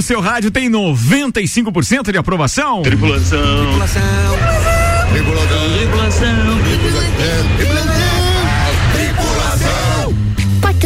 no seu rádio tem 95% de aprovação. Tripulação. Tripulação. Tripulação. Tripulação.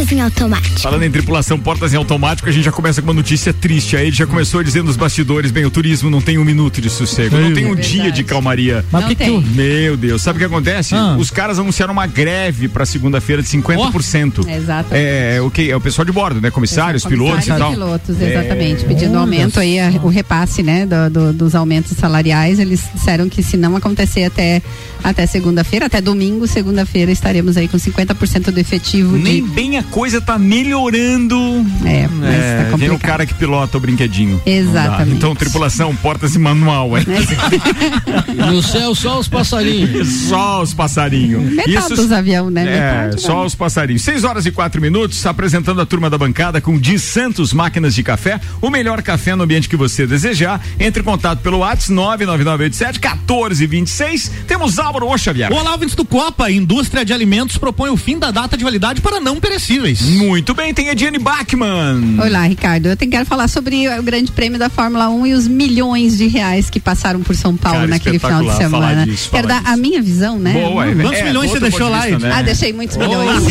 Portas em automático. Falando em tripulação, portas em automático, a gente já começa com uma notícia triste. Aí ele já começou dizendo nos bastidores, bem, o turismo não tem um minuto de sossego, não tem um dia de calmaria. Mas que, que tu... Meu Deus, sabe o que acontece? Ah. Os caras anunciaram uma greve para segunda-feira de 50%. Exatamente. É, o que é o pessoal de bordo, né? Comissários, pilotos e Comissários tal. pilotos, exatamente. É. Pedindo aumento aí, a- o repasse, né, do- do- dos aumentos salariais. Eles disseram que se não acontecer até, até segunda-feira, até domingo, segunda-feira, estaremos aí com 50% do efetivo Nem de. bem a coisa tá melhorando. É, mas É, tá vem o complicado. cara que pilota o brinquedinho. Exatamente. Então, tripulação, portas e manual, hein? No céu, só os passarinhos. Só os passarinhos. Metade dos aviões, né? É, Metade, só né? os passarinhos. 6 horas e quatro minutos, apresentando a turma da bancada com Di Santos Máquinas de Café, o melhor café no ambiente que você desejar. Entre em contato pelo WhatsApp 99987 1426. Temos Álvaro Ô Xavier. Olá, ouvintes do Copa. Indústria de alimentos propõe o fim da data de validade para não perecíveis. Muito bem, tem a Diane Bachmann. Olá, Ricardo. Eu tenho- quero falar sobre o Grande Prêmio da Fórmula 1 e os milhões de reais que passaram por São Paulo Cara, naquele final de semana. disso, quero dar a minha visão, né? Boa, é, Quantos é, milhões você deixou lá, vista, né? Ah, deixei muitos milhões.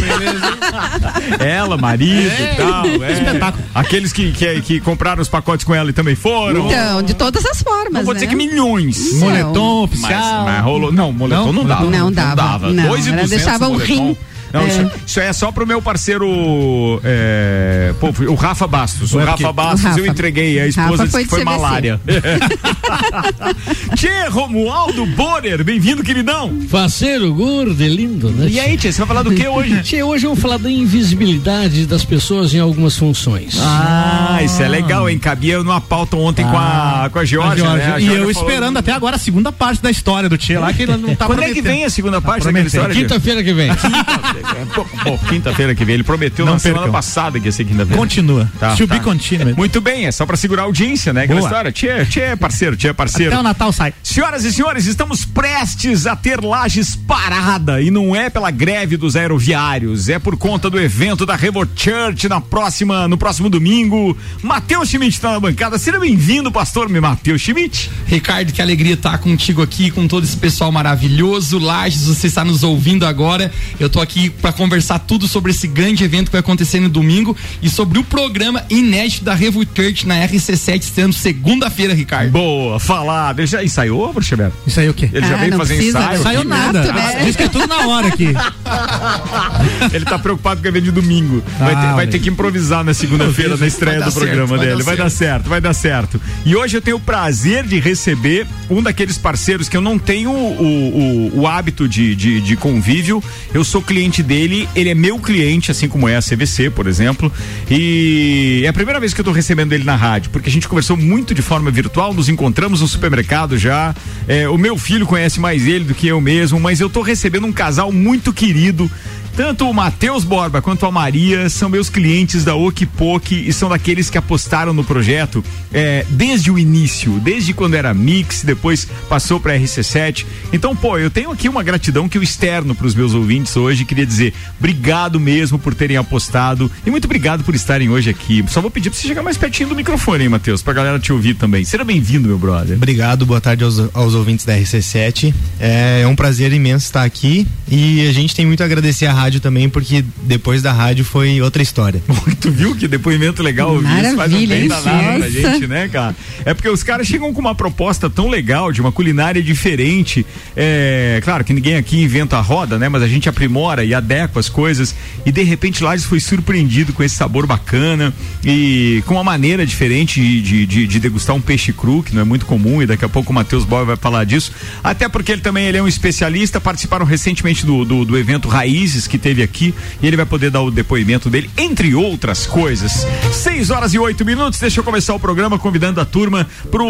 Ela, marido e tal. É. Espetáculo. Aqueles que, que, que compraram os pacotes com ela e também foram. Então, de todas as formas. Não vou né? dizer que milhões. Moletom Mas, oficial. mas rolou. Não, moletom não, Não? dava. Não dava, não. Dois e Era- duzentos deixava o moletom. rim. Não, É. isso, isso é só pro meu parceiro, é, pô, o Rafa Bastos. O Ué, Rafa Bastos O Rafa. eu entreguei, a esposa Rafa disse foi que foi malária. Tchê, Romualdo Borer, bem-vindo, queridão. Faceiro, gordo e lindo, né? E aí, Tchê, você vai falar do que hoje? Tchê, hoje eu vou falar da invisibilidade das pessoas em algumas funções. Ah, isso é legal, hein? Cabia numa pauta ontem com a, com a Georgia, Jorge, né? A e Georgia eu esperando até agora a segunda parte da história do Tia lá, que ele não tá Quando é que prometendo. vem a segunda parte Tá daquela prometendo. história? Quinta-feira que vem. Pô, pô, quinta-feira que vem. Ele prometeu Não na semana percam. passada que ia ser quinta-feira. Continua. Tá, to tá. be continued. Muito bem, é só pra segurar a audiência, né? Aquela Boa. história. Tchê, tchê, parceiro, tchê, parceiro. Até o Natal sai. Senhoras e senhores, estamos prestes a ter lajes parada e não é pela greve dos aeroviários, é por conta do evento da Revo Church na próxima, no próximo domingo. Matheus Schmidt está na bancada. Seja bem-vindo, pastor Matheus Schmidt. Ricardo, que alegria estar contigo aqui, com todo esse pessoal maravilhoso. Lages, você está nos ouvindo agora. Eu tô aqui para conversar tudo sobre esse grande evento que vai acontecer no domingo e sobre o programa inédito da Revo Church na RC7, sendo segunda-feira, Ricardo. Boa, falar. Ele já ensaiou, Bruxo Beto? Isso aí o quê? Ele já Ah, veio não fazer precisa, ensaio? Saiu Que nada. né? Diz que é tudo na hora aqui. Ele tá preocupado com o evento de domingo. Vai, Ah, ter, vai ter que improvisar na segunda-feira na estreia Vai do programa certo, vai dele. dar Vai dar certo, vai dar certo. E hoje eu tenho o prazer de receber um daqueles parceiros que eu não tenho o, o, o hábito de, de, de convívio. Eu sou cliente dele, ele é meu cliente, assim como é a CVC, por exemplo. E é a primeira vez que eu tô recebendo ele na rádio, porque a gente conversou muito de forma virtual, nos encontramos no supermercado já. É, o meu filho conhece mais ele do que eu mesmo, mas eu tô recebendo um casal muito querido. Tanto o Matheus Borba quanto a Maria são meus clientes da Okipok e são daqueles que apostaram no projeto é, desde o início, desde quando era Mix, depois passou para RC7. Então, pô, eu tenho aqui uma gratidão que eu externo para os meus ouvintes hoje. Queria dizer, obrigado mesmo por terem apostado e muito obrigado por estarem hoje aqui. Só vou pedir para você chegar mais pertinho do microfone, hein, Matheus, pra galera te ouvir também. Seja bem-vindo, meu brother. Obrigado, boa tarde aos, aos ouvintes da RC7. É, é um prazer imenso estar aqui e a gente tem muito a agradecer à rádio também, porque depois da rádio foi outra história. Tu viu que depoimento legal ouvir isso faz um bem danado pra gente, né, cara? É porque os caras chegam com uma proposta tão legal, de uma culinária diferente. É, claro que ninguém aqui inventa a roda, né? Mas a gente aprimora e adequa as coisas. E de repente Lages foi surpreendido com esse sabor bacana e com uma maneira diferente de, de, de- de degustar um peixe cru, que não é muito comum, e daqui a pouco o Matheus Boy vai falar disso. Até porque ele também ele é um especialista, participaram recentemente do, do, do evento Raízes que teve aqui, e ele vai poder dar o depoimento dele, entre outras coisas. 6 horas e 8 minutos, deixa eu começar o programa convidando a turma pro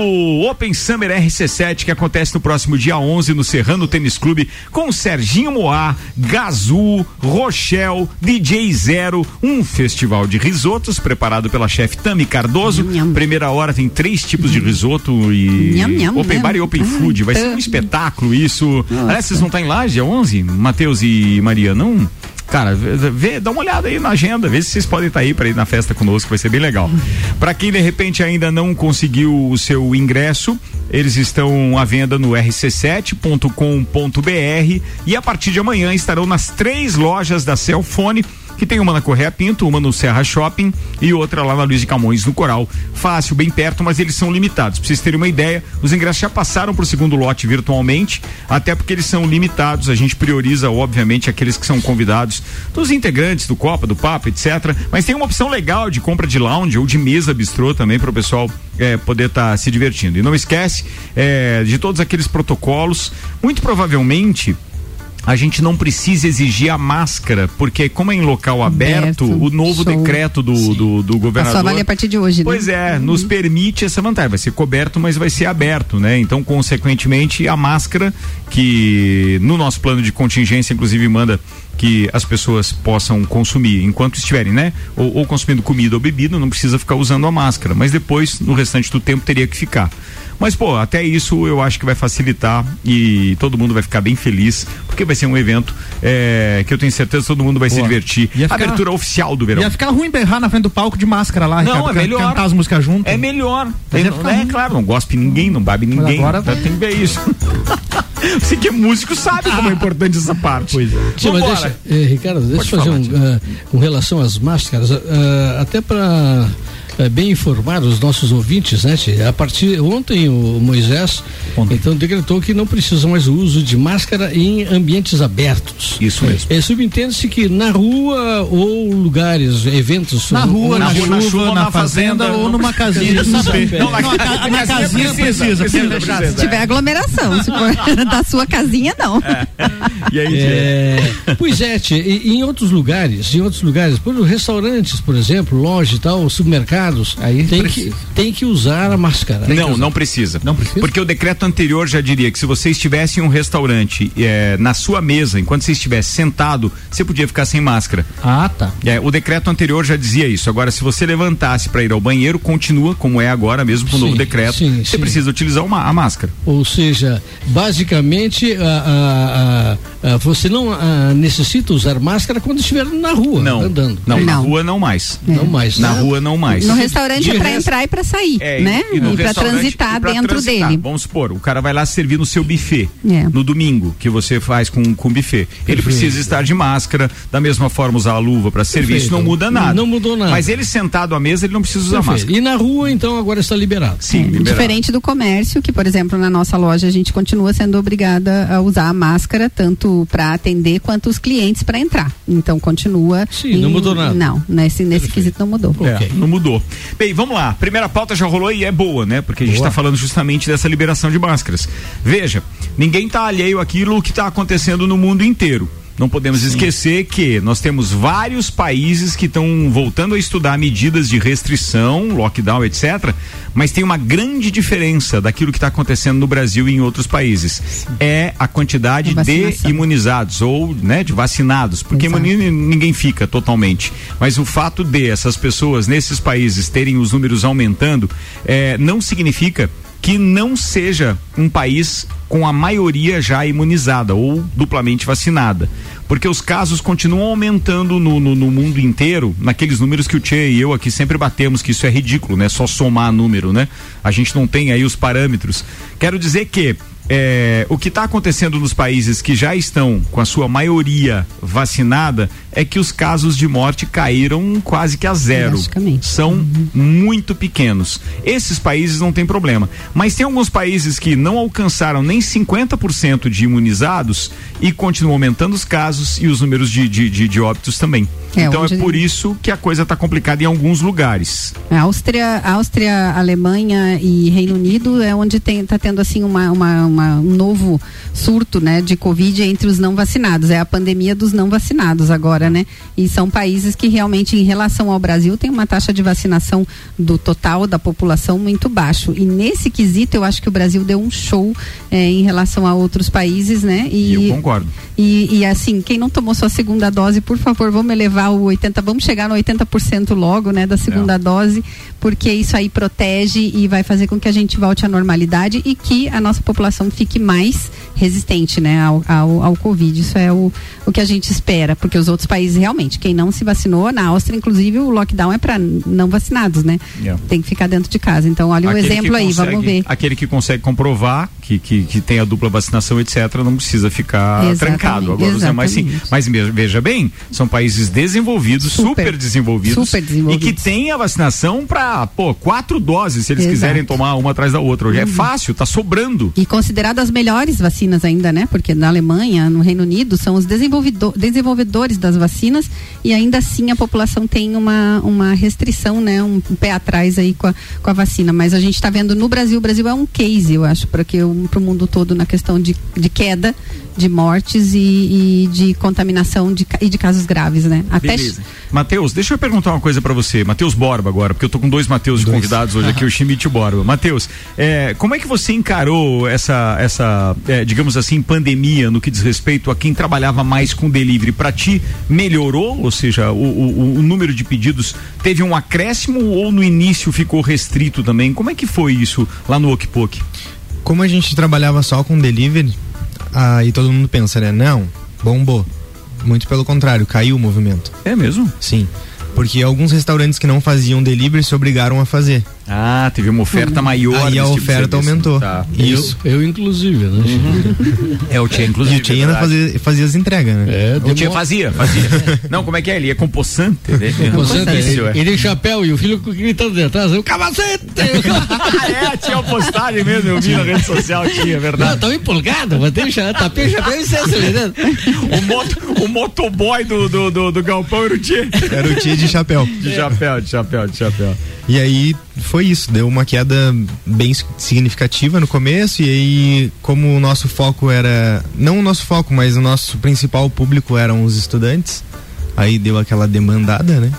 Open Summer RC7 que acontece no próximo dia 11 no Serrano Tênis Clube com Serginho Moá, Gazu, Rochelle, DJ Zero, um festival de risotos preparado pela chefe Tami Cardoso. Nham. Primeira hora tem três tipos de risoto e Nham, nham, Open. Bar e Open Food. Vai ser um tá. espetáculo isso. Aliás, vocês vão estar em Laje, dia 11? Matheus e Maria, não? Cara, vê, dá uma olhada aí na agenda, vê se vocês podem estar aí para ir na festa conosco, vai ser bem legal. Para quem de repente ainda não conseguiu o seu ingresso, eles estão à venda no rc7.com.br e a partir de amanhã estarão nas três lojas da Celfone que tem uma na Correia Pinto, uma no Serra Shopping e outra lá na Luiz de Camões, no Coral. Fácil, bem perto, mas eles são limitados. Pra vocês terem uma ideia, os ingressos já passaram pro segundo lote virtualmente, até porque eles são limitados. A gente prioriza, obviamente, aqueles que são convidados dos integrantes do Copa, do Papo, etc. Mas tem uma opção legal de compra de lounge ou de mesa bistrô também para o pessoal eh, poder estar se divertindo. E não esquece eh, de todos aqueles protocolos. Muito provavelmente a gente não precisa exigir a máscara, porque como é em local aberto, Aberto, o novo show. decreto do, do, do governador. Passou a valer a partir de hoje, né? Pois é, nos permite essa vantagem. Vai ser coberto, mas vai ser aberto, né? Então, consequentemente, a máscara, que no nosso plano de contingência, inclusive, manda que as pessoas possam consumir enquanto estiverem, né? Ou, ou consumindo comida ou bebida, não precisa ficar usando a máscara. Mas depois, no restante do tempo, teria que ficar. Mas, pô, até isso eu acho que vai facilitar e todo mundo vai ficar bem feliz, porque vai ser um evento é, que eu tenho certeza que todo mundo vai se divertir. Ficar- Abertura oficial do verão. Ia ficar ruim berrar na frente do palco de máscara lá, Não, Ricardo, é melhor. Cantar as músicas junto. É melhor. Mas ficar é ruim. claro, não gospe ninguém, não babe ninguém. agora Tá, Tem que ver isso. Você que é músico sabe como é importante essa parte. Pois é. Sim, mas deixa, eh, Ricardo, deixa eu fazer falar, um, ah, com relação às máscaras, ah, até para bem informar os nossos ouvintes, né? A partir ontem o Moisés então decretou que não precisa mais o uso de máscara em ambientes abertos. Isso mesmo. É, subentende-se que na rua ou lugares, eventos Na rua, na, Na rua, chuva, na chuva na, na fazenda, fazenda, ou numa casinha. Não, na- na casinha precisa, precisa. Se tiver aglomeração, se for da sua casinha, não. E aí, É, pois é, tia, e, e em outros lugares, em outros lugares, por exemplo, restaurantes, por exemplo, lojas e tal, supermercados, Aí tem, precisa. que, tem que usar a máscara. Não, não precisa. Não precisa? Porque o decreto anterior já diria que se você estivesse em um restaurante eh, na sua mesa, enquanto você estivesse sentado, você podia ficar sem máscara. Ah, tá. É, o decreto anterior já dizia isso. Agora, se você levantasse para ir ao banheiro, continua como é agora, mesmo com o novo decreto. sim, você sim. precisa utilizar uma, a máscara. Ou seja, basicamente, a- a- a- a- você não ah, necessita usar máscara quando estiver na rua, Não. andando. Não, na Não. rua não mais. Não mais. Na né? rua não mais. No restaurante é para resto- entrar e para sair, É, né? E, no para restaurante, transitar e pra dentro transitar. dele. Vamos supor, o cara vai lá servir no seu buffet É. no domingo, que você faz com, com buffet. Ele precisa estar de máscara, da mesma forma usar a luva para servir. Isso não muda nada. Não mudou nada. Mas ele sentado à mesa, ele não precisa usar Perfeito. máscara. E na rua, então, agora está liberado. Sim, É, liberado. Diferente do comércio, que, por exemplo, na nossa loja a gente continua sendo obrigada a usar a máscara, tanto para atender quanto os clientes para entrar. Então continua. Sim, não mudou nada. Não, nesse, nesse quesito não mudou. É, Ok. não mudou. Bem, vamos lá. Primeira pauta já rolou e é boa, né? Porque a gente está falando justamente dessa liberação de máscaras. Veja, ninguém está alheio àquilo que está acontecendo no mundo inteiro. Não podemos esquecer que nós temos vários países que estão voltando a estudar medidas de restrição, lockdown, etc. Mas tem uma grande diferença daquilo que está acontecendo no Brasil e em outros países. É a quantidade A de imunizados ou né, de vacinados. Porque imuni- ninguém fica totalmente. Mas o fato de essas pessoas nesses países terem os números aumentando eh, não significa que não seja um país com a maioria já imunizada ou duplamente vacinada. Porque os casos continuam aumentando no, no, no mundo inteiro, naqueles números que o Tchê e eu aqui sempre batemos, que isso é ridículo, né? Só somar número, né? A gente não tem aí os parâmetros. Quero dizer que é, o que está acontecendo nos países que já estão com a sua maioria vacinada é que os casos de morte caíram quase que a zero. São muito pequenos. Esses países não tem problema. Mas tem alguns países que não alcançaram nem 50% de imunizados e continuam aumentando os casos e os números de, de, de, de óbitos também. É, então onde- é por isso que a coisa está complicada em alguns lugares. A Áustria, Áustria, Alemanha e Reino Unido é onde está tendo assim uma, uma- uma- um novo surto, né, de Covid entre os não vacinados. É a pandemia dos não vacinados agora, né? E são países que realmente, em relação ao Brasil, tem uma taxa de vacinação do total da população muito baixo. E nesse quesito, eu acho que o Brasil deu um show eh, em relação a outros países, né? E eu concordo. E, e, assim, quem não tomou sua segunda dose, por favor, vamos elevar o 80, vamos chegar no 80% logo, né, da segunda dose, porque isso aí protege e vai fazer com que a gente volte à normalidade e que a nossa população fique mais resistente, né, ao, ao, ao Covid. Isso é o, o que a gente espera, porque os outros países realmente, quem não se vacinou, na Áustria, inclusive, o lockdown é para não vacinados, né? Yeah. Tem que ficar dentro de casa. Então, olha Aquele que exemplo aí, consegue- vamos ver. Aquele que consegue comprovar que, que, que tem a dupla vacinação, etc., não precisa ficar Exatamente, trancado. Agora, os demais sim. exatamente. Mas me- veja bem, são países desenvolvidos, super, Super, desenvolvidos, super desenvolvidos. e que têm a vacinação para, pô, quatro doses, se eles Exato. Uhum. quiserem tomar uma atrás da outra. Hoje é fácil, tá sobrando. E consideradas as melhores vacinas ainda, né? Porque na Alemanha, no Reino Unido, são os desenvolvido- desenvolvedores das vacinas e ainda assim a população tem uma, uma restrição, né? Um, um pé atrás aí com a, com a vacina. Mas a gente está vendo no Brasil, o Brasil é um case, eu acho, para o mundo todo na questão de, de queda de mortes e, e de contaminação de, e de casos graves, né? Até Beleza. Matheus, deixa eu perguntar uma coisa pra você. Matheus Borba agora, porque eu tô com dois Matheus de convidados hoje aqui, o Schmidt e o Borba. Matheus, é, como é que você encarou essa, essa é, digamos assim, pandemia no que diz respeito a quem trabalhava mais com delivery? Pra ti, melhorou? Ou seja, o, o- o número de pedidos teve um acréscimo ou no início ficou restrito também? Como é que foi isso lá no Okpok? Como a gente trabalhava só com delivery, aí todo mundo pensa, né? Não, bombou. Muito pelo contrário, caiu o movimento. É mesmo? Sim. Porque alguns restaurantes que não faziam delivery se obrigaram a fazer. Ah, teve uma oferta maior. Aí a tipo oferta aumentou. Tá. Isso. Eu, eu inclusive, né? É, o Tia, E inclusive. o Tia ainda é verdade. fazia, fazia as entregas, né? É, O Tia fazia, fazia. Não, como é que é? Ele é compossante? Né? Você tem, Isso, é. ele chapéu e o filho gritando de atrás, o capacete! É, tinha uma postagem mesmo, eu vi na rede social, tinha, é Não, verdade. tão empolgado, mas tem o o chapéu e cessa, né? O, moto, o motoboy do, do, do, do Galpão era o Tia. Era o Tia de chapéu. De chapéu, de chapéu, de chapéu. E aí foi isso, deu uma queda bem significativa no começo e aí como o nosso foco era, não o nosso foco, mas o nosso principal público eram os estudantes, aí deu aquela demandada, né?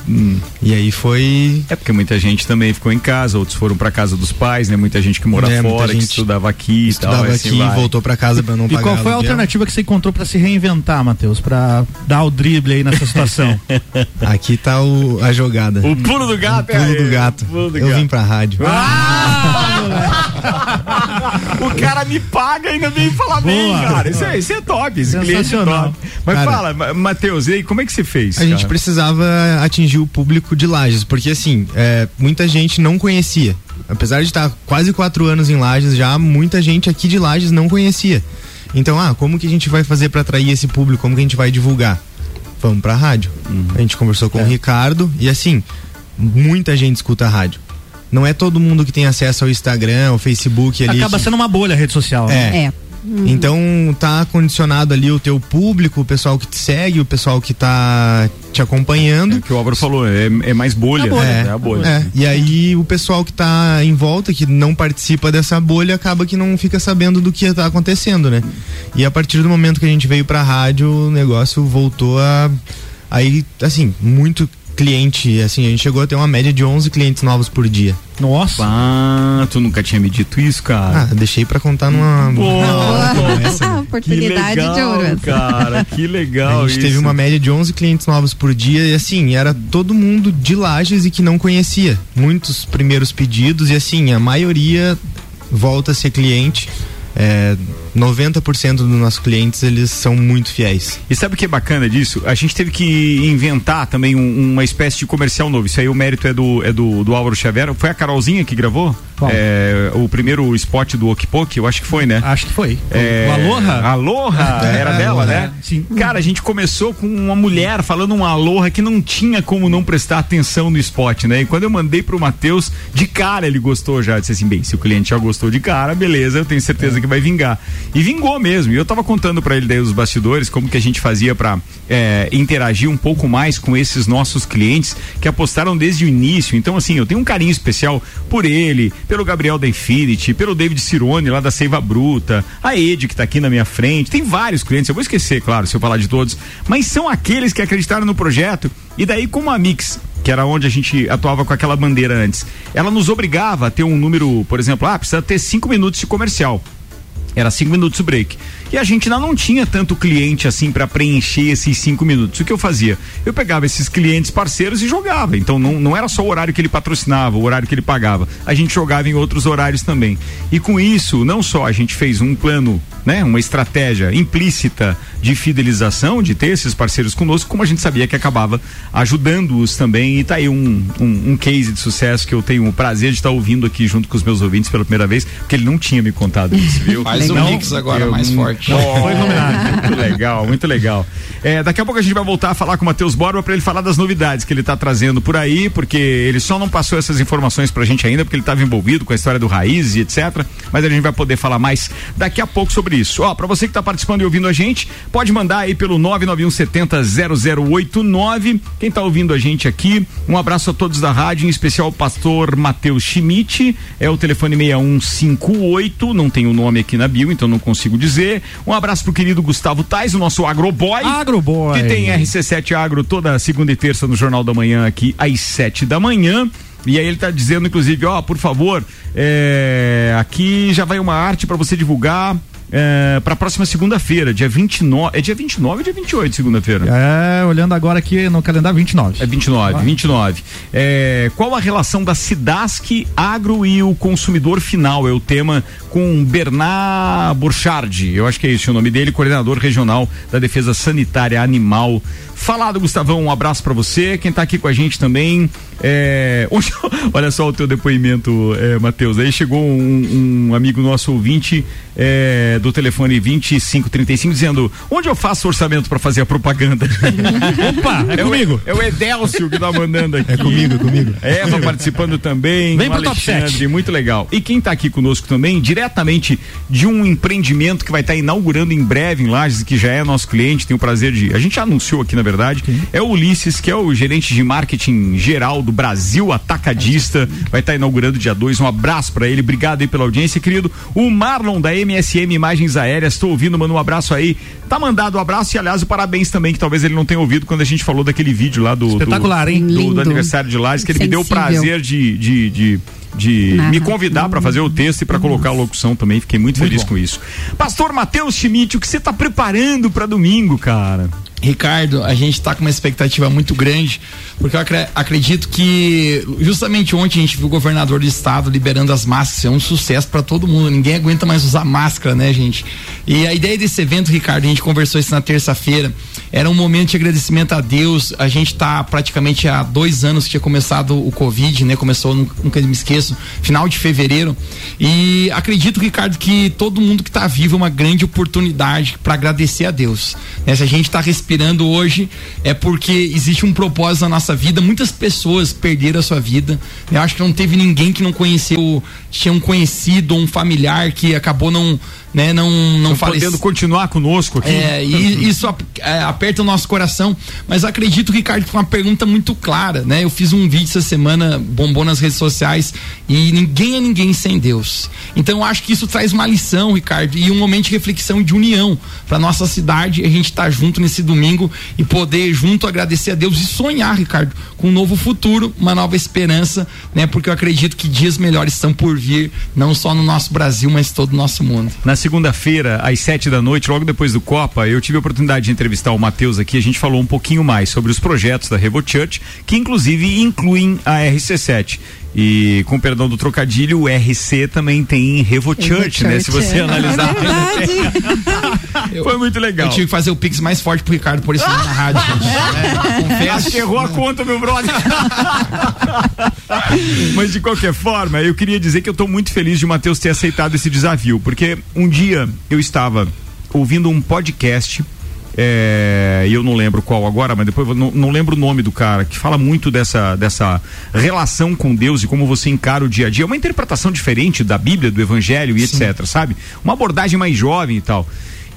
E aí foi É porque muita gente também ficou em casa, outros foram pra casa dos pais, né? Muita gente que mora É, fora, que estudava aqui e estudava tal. assim aqui, vai. voltou pra casa pra não E pagar qual foi a aluguel. alternativa que você encontrou pra se reinventar, Matheus? Pra dar o drible aí nessa situação? Aqui tá o, a jogada. O pulo do gato, pulo é do gato. o pulo do Eu gato. vim pra rádio. o cara me paga e ainda vem falar bem, Boa. cara. Isso é, isso é top, esse cliente é Sensacional. top. Mas Cara, fala, Ma- Matheus, e aí, como é que você fez? A gente cara? precisava atingir o público de Lages, porque assim, é, muita gente não conhecia. Apesar de estar quase quatro anos em Lages, já muita gente aqui de Lages não conhecia. Então, ah, como que a gente vai fazer para atrair esse público? Como que a gente vai divulgar? Vamos pra rádio. A gente conversou com o Ricardo e assim, muita gente escuta a rádio. Não é todo mundo que tem acesso ao Instagram, ao Facebook ali. Acaba que- sendo uma bolha a rede social. né? É. É. Então tá condicionado ali o teu público, o pessoal que te segue, o pessoal que tá te É acompanhando. o que o Álvaro falou, é, é mais bolha. né? É a bolha. É, e aí o pessoal que tá em volta, que não participa dessa bolha, acaba que não fica sabendo do que tá acontecendo, né? E a partir do momento que a gente veio pra rádio, o negócio voltou a. Aí, assim, muito cliente, assim, a gente chegou a ter uma média de 11 clientes novos por dia. Nossa. Ah, tu nunca tinha me dito isso, cara. Ah, deixei pra contar numa. Boa. essa, né? Oportunidade que legal, de ouro. cara, que legal A gente teve isso. uma média de 11 clientes novos por dia e assim, era todo mundo de Lages e que não conhecia. Muitos primeiros pedidos e assim, a maioria volta a ser cliente. É, 90% dos nossos clientes eles são muito fiéis. E sabe o que é bacana disso? A gente teve que inventar também um- uma espécie de comercial novo. Isso aí o mérito é do, é do, do Álvaro Xavier. Foi a Carolzinha que gravou? É, o primeiro spot do Okpok, eu acho que foi, né? Acho que foi. É, O Aloha? Aloha, É, era dela, Aloha. né? Sim. Cara, a gente começou com uma mulher falando um Aloha que não tinha como não prestar atenção no spot, né? E quando eu mandei pro Matheus, de cara ele gostou já. Disse assim: bem, se o cliente já gostou de cara, beleza, eu tenho certeza que vai vingar. E vingou mesmo. E eu tava contando pra ele daí os bastidores, como que a gente fazia pra é, interagir um pouco mais com esses nossos clientes que apostaram desde o início. Então, assim, eu tenho um carinho especial por ele, pelo Gabriel da Infinity, pelo David Cirone lá da Seiva Bruta, a Ed que tá aqui na minha frente. Tem vários clientes, eu vou esquecer, claro, se eu falar de todos, mas são aqueles que acreditaram no projeto. E daí, como a Mix que era onde a gente atuava com aquela bandeira antes. Ela nos obrigava a ter um número, por exemplo, ah, precisa ter cinco minutos de comercial. Era cinco minutos o break. E a gente ainda não tinha tanto cliente assim para preencher esses cinco minutos. O que eu fazia? Eu pegava esses clientes parceiros e jogava. Então não, não era só o horário que ele patrocinava, o horário que ele pagava. A gente jogava em outros horários também. E com isso, não só a gente fez um plano, né, uma estratégia implícita de fidelização, de ter esses parceiros conosco, como a gente sabia que acabava ajudando-os também. E tá aí um, um, um, case de sucesso que eu tenho o prazer de estar ouvindo aqui junto com os meus ouvintes pela primeira vez, porque ele não tinha me contado isso, viu? Faz um mix agora eu, mais forte. Oh, Foi muito legal, muito legal. É, daqui a pouco a gente vai voltar a falar com o Matheus Borba para ele falar das novidades que ele está trazendo por aí, porque ele só não passou essas informações pra gente ainda, porque ele estava envolvido com a história do Raiz e etc. Mas a gente vai poder falar mais daqui a pouco sobre isso. Ó, para você que está participando e ouvindo a gente, pode mandar aí pelo 991700089. Quem está ouvindo a gente aqui, um abraço a todos da rádio, em especial o pastor Matheus Schmidt, é o telefone 6158, não tem o nome aqui na bio, então não consigo dizer. Um abraço pro querido Gustavo Tais, o nosso agroboy. Agroboy. Que tem RC7 Agro toda segunda e terça no Jornal da Manhã aqui às sete da manhã. E aí ele está dizendo, inclusive, ó, por favor, é, aqui já vai uma arte para você divulgar é, para a próxima segunda-feira, dia 29. É dia 29 ou dia 28, segunda-feira? É, olhando agora aqui no calendário 29. É 29, ah. 29. É, qual a relação da Cidasc Agro e o consumidor final? É o tema com Bernard Burchard. Eu acho que é esse o nome dele, coordenador regional da Defesa Sanitária Animal Falado, Gustavão, um abraço para você. Quem tá aqui com a gente também. É... Olha só o teu depoimento, é, Matheus. Aí chegou um, um, amigo nosso ouvinte é, do telefone 2535 dizendo: onde eu faço orçamento para fazer a propaganda? Opa, é, é comigo. O, é o Edelcio que tá mandando aqui. É comigo, é comigo. Eva participando também. Vem pro Alexandre, top 7. muito legal. E quem tá aqui conosco também, diretamente de um empreendimento que vai estar tá inaugurando em breve em Lages, que já é nosso cliente, tem o prazer de. A gente já anunciou aqui na verdade. Sim. É o Ulisses, que é o gerente de marketing geral do Brasil Atacadista. Vai estar tá inaugurando dia 2. Um abraço para ele. Obrigado aí pela audiência, querido. O Marlon da MSM Imagens Aéreas. Estou ouvindo, manda um abraço aí. Tá mandado um abraço e, aliás, o parabéns também, que talvez ele não tenha ouvido quando a gente falou daquele vídeo lá do. Espetacular, do, hein? Do, do, aniversário de Lages, que ele Sensível. me deu o prazer de, de, de de me convidar para fazer o texto e para colocar a locução também. Fiquei muito, muito feliz bom. com isso. Pastor Matheus Schmidt, o que você está preparando para domingo, cara? Ricardo, a gente está com uma expectativa muito grande, porque eu acredito que justamente ontem a gente viu o governador do estado liberando as máscaras, é um sucesso para todo mundo. Ninguém aguenta mais usar máscara, né, gente? E a ideia desse evento, Ricardo, a gente conversou isso na terça-feira, era um momento de agradecimento a Deus. A gente está praticamente há dois anos que tinha começado o Covid, né? Começou, nunca me esqueço, final de fevereiro. E acredito, Ricardo, que todo mundo que está vivo é uma grande oportunidade para agradecer a Deus. Né? Se a gente está respirando respirando hoje é porque existe um propósito na nossa vida. Muitas pessoas perderam a sua vida. Eu acho que não teve ninguém que não conheceu, tinha um conhecido, um familiar que acabou não né, não não podendo continuar conosco aqui. É, e isso é, aperta o nosso coração, mas acredito que Ricardo foi uma pergunta muito clara, né? Eu fiz um vídeo essa semana, bombou nas redes sociais e ninguém é ninguém sem Deus. Então eu acho que isso traz uma lição, Ricardo, e um momento de reflexão e de união para nossa cidade, a gente estar tá junto nesse domingo e poder junto agradecer a Deus e sonhar, Ricardo, com um novo futuro, uma nova esperança, né? Porque eu acredito que dias melhores estão por vir, não só no nosso Brasil, mas todo o nosso mundo. Na segunda-feira, às sete da noite, logo depois do Copa, eu tive a oportunidade de entrevistar o Matheus aqui. A gente falou um pouquinho mais sobre os projetos da Revo Church, que inclusive incluem a RC7. E com perdão do trocadilho, o RC também tem Revo, Revo Church, Church, né? Se você é. analisar. É Foi muito legal. Eu tive que fazer o Pix mais forte pro Ricardo, por isso na rádio, gente. É, Acho que errou a conta, meu brother. Mas de qualquer forma, eu queria dizer que eu estou muito feliz de o Matheus ter aceitado esse desafio, porque um dia eu estava ouvindo um podcast é, eu não lembro qual agora, mas depois não, não, lembro o nome do cara, que fala muito dessa, dessa relação com Deus e como você encara o dia a dia. É uma interpretação diferente da Bíblia, do Evangelho e Sim. etc, sabe? Uma abordagem mais jovem e tal.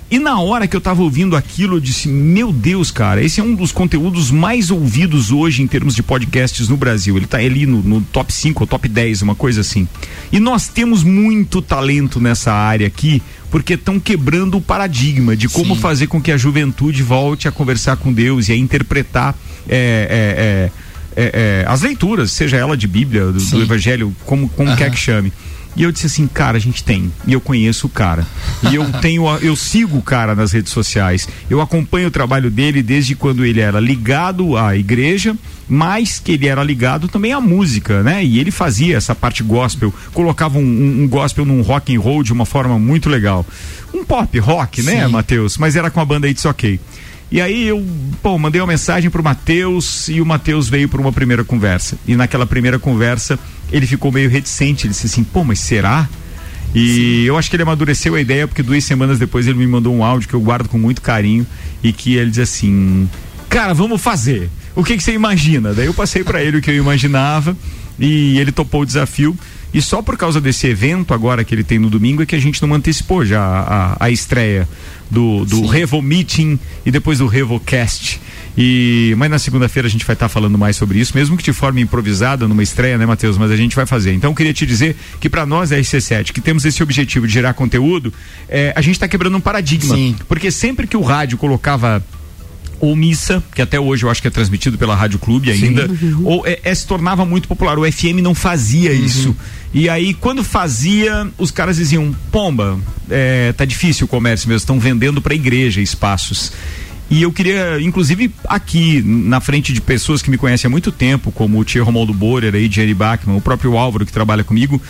E na hora que eu tava ouvindo aquilo, eu disse: Meu Deus, cara, esse é um dos conteúdos mais ouvidos hoje em termos de podcasts no Brasil. Ele tá ali no, no top 5 ou top 10, uma coisa assim. E nós temos muito talento nessa área aqui, porque estão quebrando o paradigma de como Sim. fazer com que a juventude volte a conversar com Deus e a interpretar. É, é, é, as leituras, seja ela de Bíblia, do, do Evangelho, como, como quer que chame. E eu disse assim, cara, a gente tem. E eu conheço o cara. E eu tenho, a- eu sigo o cara nas redes sociais. Eu acompanho o trabalho dele desde quando ele era ligado à igreja, mas que ele era ligado também à música, né? E ele fazia essa parte gospel, colocava um, um- um gospel num rock and roll de uma forma muito legal. Um pop rock, né. Matheus? Mas era com a banda It's Ok. E aí eu, pô, mandei uma mensagem pro Matheus e o Matheus veio para uma primeira conversa. E naquela primeira conversa ele ficou meio reticente, ele disse assim, pô, mas será? E eu acho que ele amadureceu a ideia porque duas semanas depois ele me mandou um áudio que eu guardo com muito carinho e que ele diz assim, cara, vamos fazer. O que, que você imagina? Daí eu passei para ele o que eu imaginava e ele topou o desafio. E só por causa desse evento agora que ele tem no domingo é que a gente não antecipou já a, a, a estreia do, do Revo Meeting e depois do RevoCast. E, mas na segunda-feira a gente vai estar falando mais sobre isso, mesmo que de forma improvisada, numa estreia, né, Matheus? Mas a gente vai fazer. Então eu queria te dizer que para nós da RC7, que temos esse objetivo de gerar conteúdo, eh, a gente está quebrando um paradigma. Sim. Porque sempre que o rádio colocava ou missa, que até hoje eu acho que é transmitido pela Rádio Clube ainda, ou é, é, se tornava muito popular. O FM não fazia isso. E aí, quando fazia, os caras diziam: Pomba, é, tá difícil o comércio mesmo, estão vendendo para igreja espaços. E eu queria, inclusive, aqui, na frente de pessoas que me conhecem há muito tempo, como o Tia Romualdo Borer, aí, Jerry Bachman, o próprio Álvaro que trabalha comigo,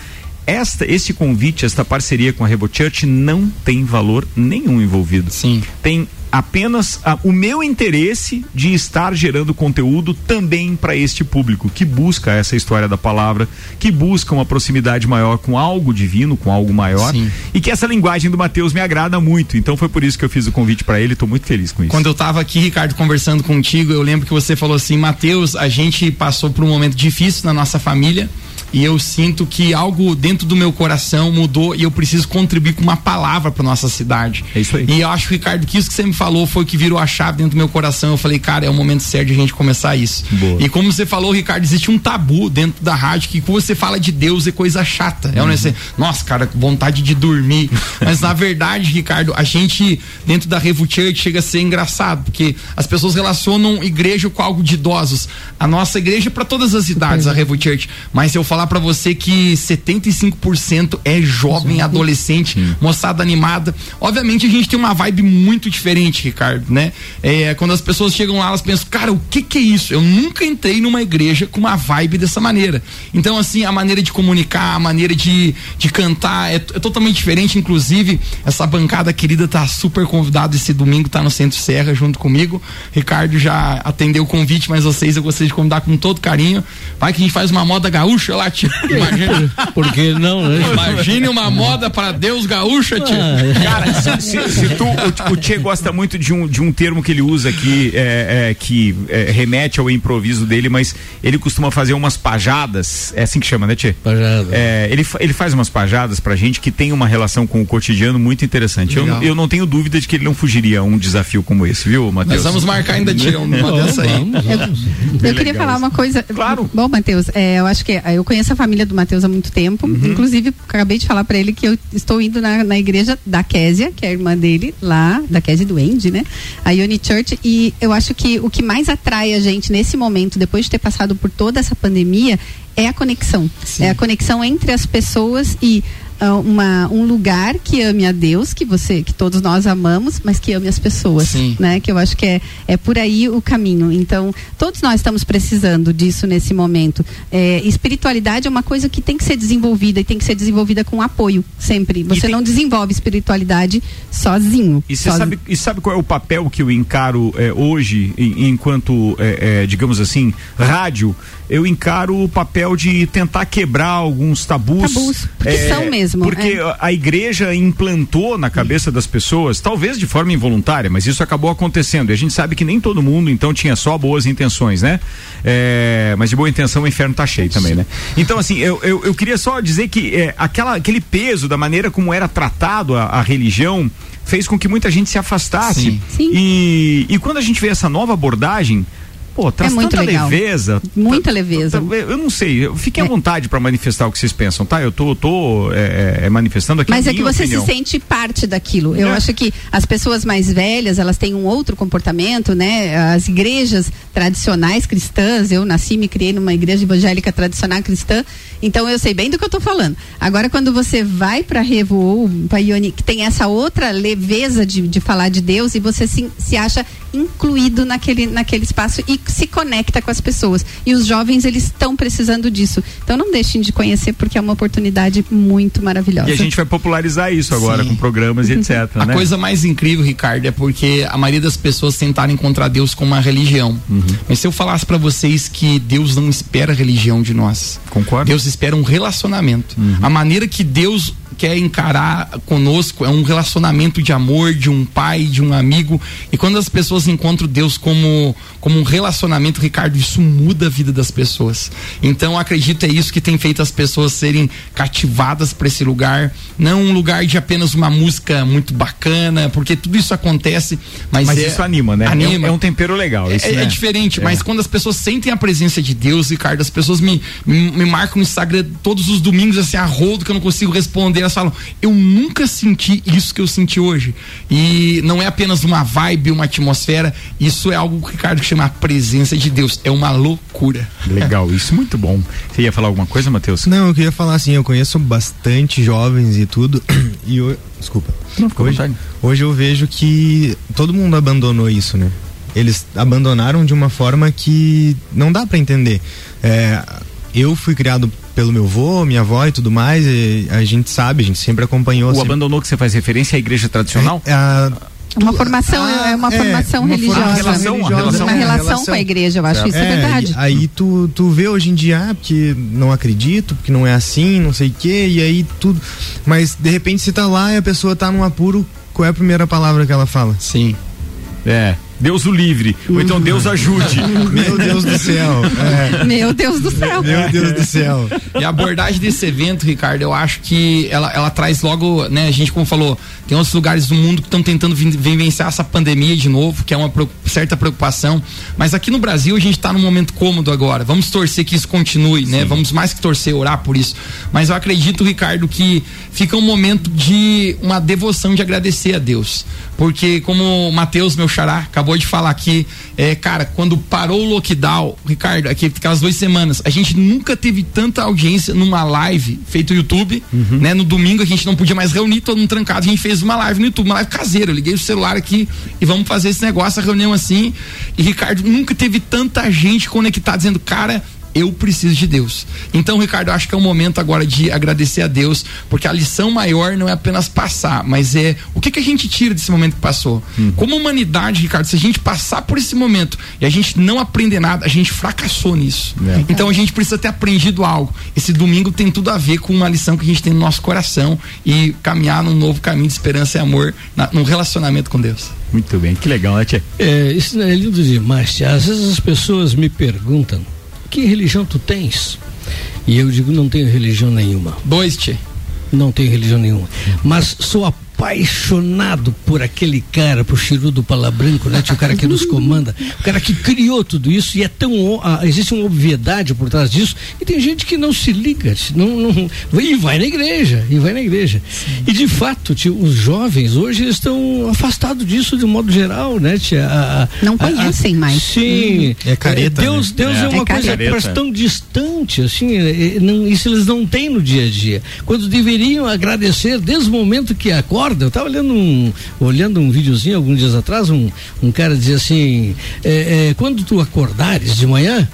esta, este convite, esta parceria com a Revo Church não tem valor nenhum envolvido. Sim. Tem apenas ah, o meu interesse de estar gerando conteúdo também para este público que busca essa história da palavra, que busca uma proximidade maior com algo divino, com algo maior, Sim. e que essa linguagem do Mateus me agrada muito. Então foi por isso que eu fiz o convite para ele, estou muito feliz com isso. Quando eu tava aqui, Ricardo, conversando contigo, eu lembro que você falou assim, Matheus, a gente passou por um momento difícil na nossa família e eu sinto que algo dentro do meu coração mudou e eu preciso contribuir com uma palavra para nossa cidade. É isso aí. E eu acho, Ricardo, que isso que você me falou foi o que virou a chave dentro do meu coração. Eu falei, cara, é o momento certo de a gente começar isso. Boa. E como você falou, Ricardo, existe um tabu dentro da rádio que quando você fala de Deus é coisa chata. É Uhum. um você, nossa, cara, vontade de dormir. Mas na verdade, Ricardo, a gente dentro da Revo Church chega a ser engraçado, porque as pessoas relacionam igreja com algo de idosos. A nossa igreja é para todas as idades, a Revo Church. Mas eu falar para você que 75% é jovem, adolescente, moçada animada, obviamente a gente tem uma vibe muito diferente, Ricardo, né? É, quando as pessoas chegam lá, elas pensam, cara, o que que é isso? Eu nunca entrei numa igreja com uma vibe dessa maneira. Então, assim, a maneira de comunicar, a maneira de, de cantar é, é totalmente diferente. Inclusive, essa bancada querida tá super convidado esse domingo, tá no Centro Serra junto comigo. Ricardo já atendeu o convite, mas vocês eu gostaria de convidar com todo carinho. Vai que a gente faz uma moda gaúcha lá, tio. Imagina. Por que não, né? Imagine uma moda para Deus gaúcha, tio. Cara, se, se- se tu, o, o Tchê gosta muito de um, de um termo que ele usa aqui, é, é, que é, remete ao improviso dele, mas ele costuma fazer umas pajadas, é assim que chama, né, Tchê? Pajada. É, ele, ele faz umas pajadas pra gente que tem uma relação com o cotidiano muito interessante. Eu, Legal. eu não tenho dúvida de que ele não fugiria a um desafio como esse, viu, Matheus? Nós vamos marcar ainda, tio, uma dessa aí. Vamos, vamos. Eu queria legal falar uma coisa. Claro. Bom, Matheus, é, eu acho que é, eu conheço a família do Matheus há muito tempo. Uhum. Inclusive, acabei de falar pra ele que eu estou indo na, na igreja da Késia, que é a irmã dele, lá, da Késia do Andy, né? A Uni Church. E eu acho que o que mais atrai a gente nesse momento, depois de ter passado por toda essa pandemia, é a conexão. É a conexão entre as pessoas e uma, um lugar que ame a Deus, que você, que todos nós amamos, mas que ame as pessoas, Sim. né? Que eu acho que é, é por aí o caminho. Então, todos nós estamos precisando disso nesse momento. É, espiritualidade é uma coisa que tem que ser desenvolvida e tem que ser desenvolvida com apoio, sempre. Você tem- não desenvolve espiritualidade sozinho. E você Sozinho. sabe, e sabe qual é o papel que eu encaro é, hoje, em- enquanto, é, é, digamos assim, rádio? Eu encaro o papel de tentar quebrar alguns tabus. Tabus, porque são mesmo, Porque é. a- a igreja implantou na cabeça das pessoas, talvez de forma involuntária, mas isso acabou acontecendo. E a gente sabe que nem todo mundo, então, tinha só boas intenções, né? É, mas de boa intenção o inferno tá cheio também, né? Então, assim, eu, eu, eu queria só dizer que é, aquela, aquele peso da maneira como era tratado a, a religião fez com que muita gente se afastasse. Sim. Sim. E, e quando a gente vê essa nova abordagem, pô, traz É tanta legal. leveza. Muita leveza. Eu não sei, eu- fiquem à É. vontade para manifestar o que vocês pensam, tá? Eu tô, tô é, é, manifestando aqui Mas é que você opinião. se sente parte daquilo. Eu É. acho que as pessoas mais velhas, elas têm um outro comportamento, né? As igrejas tradicionais cristãs, eu nasci e me criei numa igreja evangélica tradicional cristã, então eu sei bem do que eu tô falando. Agora, quando você vai para Revo ou para Ioni, que tem essa outra leveza de, de falar de Deus e você se, se acha incluído naquele, naquele espaço e se conecta com as pessoas. E os jovens, eles estão precisando disso. Então não deixem de conhecer, porque é uma oportunidade muito maravilhosa. E a gente vai popularizar isso agora Sim. com programas e etc. A né? coisa mais incrível, Ricardo, é porque a maioria das pessoas tentaram encontrar Deus com uma religião. Uhum. Mas se eu falasse pra vocês que Deus não espera religião de nós. Concordo. Deus espera um relacionamento. A maneira que Deus quer encarar conosco é um relacionamento de amor, de um pai, de um amigo. E quando as pessoas encontram Deus como, como um relacionamento, Ricardo, isso muda a vida das pessoas. Então, acredito é isso que tem feito as pessoas serem cativadas para esse lugar. Não um lugar de apenas uma música muito bacana, porque tudo isso acontece, mas, Mas é- isso anima, né? É um- Anima. É, um tempero legal. Isso, É, né? é diferente, É. mas quando as pessoas sentem a presença de Deus, Ricardo, as pessoas me, me, me marcam no Instagram todos os domingos, assim, a rodo que eu não consigo responder. Elas falam, eu nunca senti isso que eu senti hoje. E não é apenas uma vibe, uma atmosfera, isso é algo, Ricardo, que chama a presença de Deus. É uma loucura. Legal, isso muito bom. Você ia falar alguma coisa, Matheus? Não, eu queria falar assim, eu conheço bastante jovens e tudo. E eu, desculpa. Não, hoje, hoje eu vejo que todo mundo abandonou isso, né? Eles abandonaram de uma forma que não dá pra entender. É, eu fui criado pelo meu avô, minha avó e tudo mais, e a gente sabe, a gente sempre acompanhou. O sempre- abandonou que você faz referência à igreja tradicional? É, a- Uma formação, Ah, é uma é, formação uma religiosa. relação, uma é, relação com a igreja, eu acho isso é, É, verdade. e aí tu, tu vê hoje em dia, ah, porque não acredito, porque não é assim, não sei o quê, e aí tudo. Mas de repente você tá lá e a pessoa tá num apuro, qual é a primeira palavra que ela fala? Sim. É. Deus o livre. Ou então Deus ajude. Meu Deus do céu. é, Meu Deus do céu. meu Deus do céu. E a abordagem desse evento, Ricardo, eu acho que ela, ela traz logo, né? A gente, como falou, tem outros lugares do mundo que estão tentando vivenciar essa pandemia de novo, que é uma certa preocupação. Mas aqui no Brasil a gente está num momento cômodo agora. Vamos torcer que isso continue, né? Vamos mais que torcer, orar por isso. Mas eu acredito, Ricardo, que fica um momento de uma devoção de agradecer a Deus. Porque, como o Matheus, meu xará, acabou de falar aqui, é, cara, quando parou o lockdown, Ricardo, aqui, aquelas duas semanas, a gente nunca teve tanta audiência numa live feita no YouTube, né? No domingo a gente não podia mais reunir, todo mundo trancado, a gente fez uma live no YouTube, uma live caseira. Eu liguei o celular aqui e vamos fazer esse negócio, a reunião assim. E Ricardo, nunca teve tanta gente conectada dizendo, cara, eu preciso de Deus. Então, Ricardo, eu acho que é o momento agora de agradecer a Deus, porque a lição maior não é apenas passar, mas é o que, que a gente tira desse momento que passou. Como humanidade, Ricardo, se a gente passar por esse momento e a gente não aprender nada, a gente fracassou nisso. É. Então a gente precisa ter aprendido algo. Esse domingo tem tudo a ver com uma lição que a gente tem no nosso coração e caminhar num novo caminho de esperança e amor, na, num relacionamento com Deus. Muito bem, que legal, né, Tia? É, isso é lindo demais. tia. Às vezes as pessoas me perguntam: que religião tu tens? E eu digo: não tenho religião nenhuma. Dois, Tchê. Não tenho religião nenhuma. Mas sou apaixonado por aquele cara, por Chiru do Pala Branco, né? O cara que nos comanda, o cara que criou tudo isso e é tão. ah, existe uma obviedade por trás disso e tem gente que não se liga, não, não, e vai na igreja, e vai na igreja. E de fato, tio, os jovens hoje eles estão afastados disso de um modo geral, né? Tia? A- a- Não a- a- conhecem mais. Sim. É careta, Deus, né? Deus É. é, uma É coisa careta. tão distante, assim, é, é, não- isso eles não têm no dia a dia. Quando deveriam agradecer desde o momento que acorda, eu estava olhando um, olhando um videozinho alguns dias atrás, um, um cara dizia assim, é, é, quando tu acordares de manhã,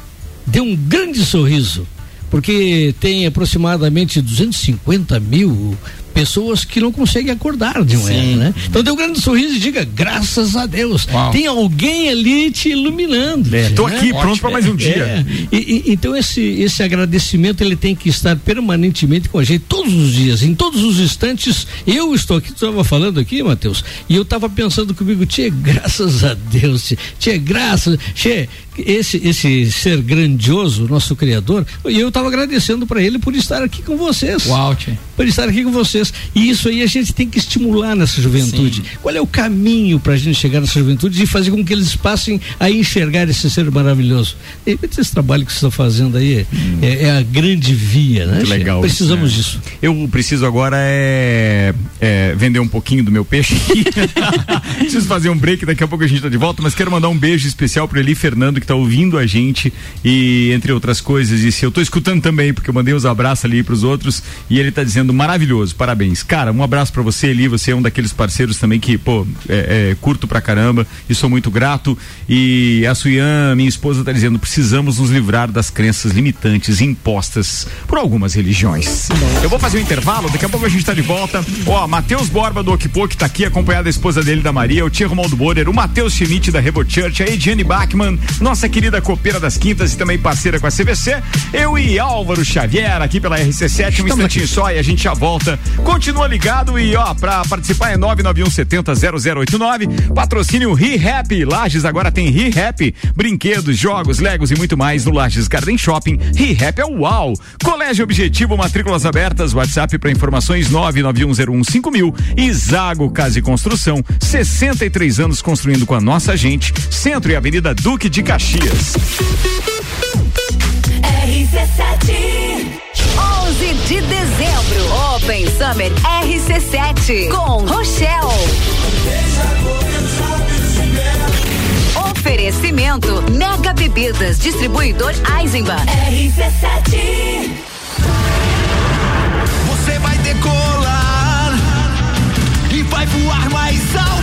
dê um grande sorriso, porque tem aproximadamente 250 mil pessoas que não conseguem acordar de manhã, Sim. né? Então dê um grande sorriso e diga graças a Deus. Uau. Tem alguém ali te iluminando. É, tô né? aqui, pronto para mais um dia. É, e- e- então esse, esse agradecimento ele tem que estar permanentemente com a gente todos os dias, em todos os instantes. Eu estou aqui, tu estava falando aqui, Matheus, e eu estava pensando comigo, tia, graças a Deus, tia, tia graças, tia, esse esse ser grandioso, nosso criador, e eu estava agradecendo para ele por estar aqui com vocês. Uau, tchê. Por estar aqui com vocês. E isso aí a gente tem que estimular nessa juventude. Sim. Qual é o caminho para a gente chegar nessa juventude e fazer com que eles passem a enxergar esse ser maravilhoso? De repente, esse trabalho que vocês estão fazendo aí é, é a grande via, né? Muito Che? legal. Precisamos isso, disso. Eu preciso agora é, é, vender um pouquinho do meu peixe. preciso fazer um break, daqui a pouco a gente tá de volta, mas quero mandar um beijo especial para Eli Fernando que tá ouvindo a gente e entre outras coisas, e se eu tô escutando também, porque eu mandei uns abraços ali pros outros e ele tá dizendo maravilhoso, parabéns. Cara, um abraço para você, Eli, você é um daqueles parceiros também que, pô, é, é, curto pra caramba e sou muito grato. E a Suyan, minha esposa, tá dizendo, precisamos nos livrar das crenças limitantes impostas por algumas religiões. Eu vou fazer um intervalo, daqui a pouco a gente tá de volta. Ó, Matheus Borba do Okipo, que tá aqui, acompanhado da esposa dele, da Maria, o Tia Romaldo Borer, o Matheus Schmidt da Rebo Church, a Ediane Bachmann, nossa querida copeira das quintas e também parceira com a CVC, eu e Álvaro Xavier aqui pela RC7, um instantinho só e a gente já volta. Continua ligado e ó, pra participar é 991700089, patrocínio ReHap, Lages agora tem ReHap, brinquedos, jogos, legos e muito mais no Lages Garden Shopping, ReHap é o UAU, Colégio Objetivo, matrículas abertas, WhatsApp para informações 991015000 e Zago Casa e Construção, 63 anos construindo com a nossa gente, Centro e Avenida Duque de Caxias. RC7 11 de dezembro, Open Summer RC7 com Rochelle. Oferecimento Mega Bebidas, distribuidor Eisenbahn. RC7 Você vai decolar e vai voar mais alto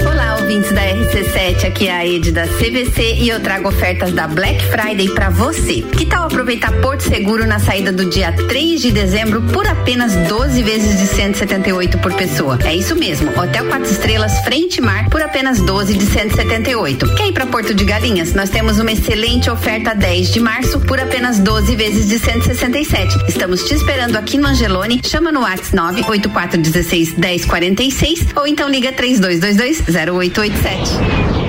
Olá, ouvintes da RC7, aqui é a Ed da CVC e eu trago ofertas da Black Friday pra você. Que tal aproveitar Porto Seguro na saída do dia 3 de dezembro por apenas 12 vezes de 178 por pessoa? É isso mesmo, Hotel 4 Estrelas Frente Mar por apenas 12 de 178. Quer ir pra Porto de Galinhas? Nós temos uma excelente oferta 10 de março por apenas 12 vezes de 167. Estamos te esperando aqui no Angelone. Chama no WhatsApp 98416 1046 ou então liga 3222 0887.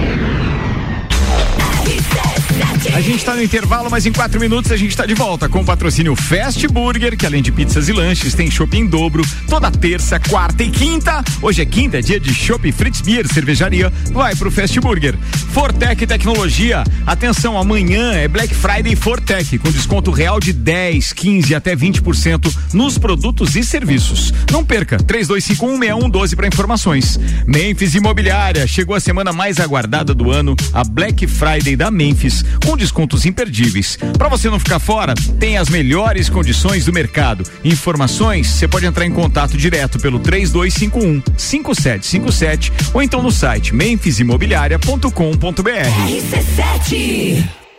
A gente tá no intervalo, mas em quatro minutos a gente tá de volta com o patrocínio Fast Burger, que além de pizzas e lanches, tem shopping em dobro toda terça, quarta e quinta. Hoje é quinta, é dia de Shopping Fritz Beer, cervejaria. Vai pro Fast Burger. Fortec Tecnologia. Atenção, amanhã é Black Friday Fortec, com desconto real de 10, 15 até 20% nos produtos e serviços. Não perca, 32516112 para informações. Memphis Imobiliária. Chegou a semana mais aguardada do ano, a Black Friday da Memphis, com descontos imperdíveis. Para você não ficar fora, tem as melhores condições do mercado. Informações, você pode entrar em contato direto pelo 3251 5757 ou então no site memphisimobiliaria.com.br. RC7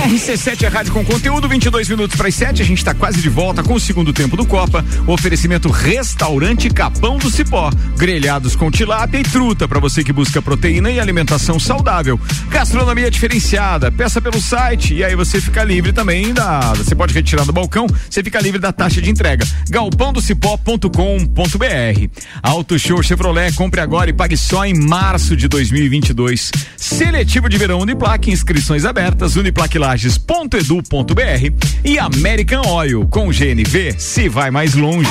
RC7 é rádio com conteúdo, 22 minutos para as 7. A gente está quase de volta com o segundo tempo do Copa. O oferecimento Restaurante Capão do Cipó. Grelhados com tilápia e truta para você que busca proteína e alimentação saudável. Gastronomia diferenciada. Peça pelo site e aí você fica livre também da. Você pode retirar do balcão, você fica livre da taxa de entrega. galpãodocipó.com.br. Auto Show Chevrolet, compre agora e pague só em março de 2022. Seletivo de verão Uniplaque, inscrições abertas, uniplaquilages.edu.br e American Oil com GNV se vai mais longe.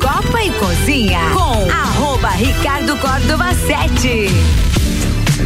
Copa e Cozinha com arroba Ricardo Córdova 7.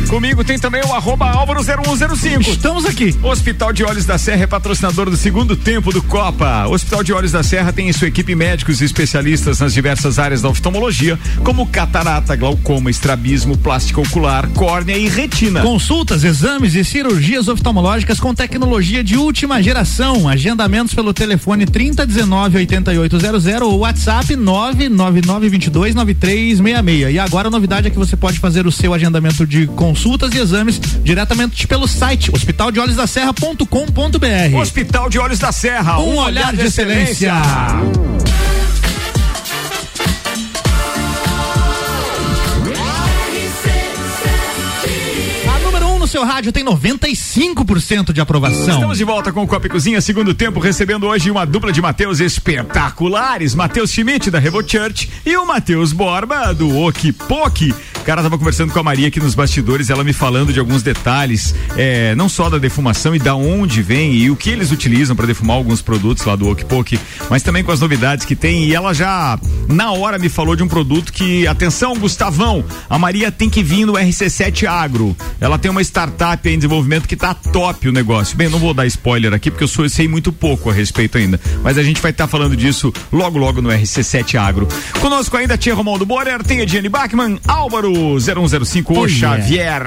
Comigo tem também o arroba Álvaro 0105. Estamos aqui. Hospital de Olhos da Serra é patrocinador do segundo tempo do Copa. O Hospital de Olhos da Serra tem em sua equipe médicos e especialistas nas diversas áreas da oftalmologia, como catarata, glaucoma, estrabismo, plástico ocular, córnea e retina. Consultas, exames e cirurgias oftalmológicas com tecnologia de última geração. Agendamentos pelo telefone 3019 8800 ou WhatsApp 99922 9366. E agora a novidade é que você pode fazer o seu agendamento de consultas e exames diretamente pelo site hospitaldeolhosdaserra.com.br. Hospital de Olhos da Serra, um, olhar, olhar, de excelência. excelência. Seu rádio tem 95% de aprovação. Estamos de volta com o Copa Cozinha, segundo tempo, recebendo hoje uma dupla de Mateus espetaculares. Matheus Schmidt, da Revo Church, e o Matheus Borba, do Okipok. Cara, tava conversando com a Maria aqui nos bastidores, ela me falando de alguns detalhes, é, não só da defumação e da onde vem e o que eles utilizam para defumar alguns produtos lá do Okipok, mas também com as novidades que tem. E ela já, na hora, me falou de um produto que, atenção, Gustavão, a Maria tem que vir no RC7 Agro. Ela tem uma startup em desenvolvimento que tá top o negócio. Bem, não vou dar spoiler aqui porque eu, sou, eu sei muito pouco a respeito ainda, mas a gente vai estar tá falando disso logo logo no RC7 Agro. Conosco ainda Tia Romualdo Borer, tem Ediane Bachmann, Álvaro 0105 o Xavier.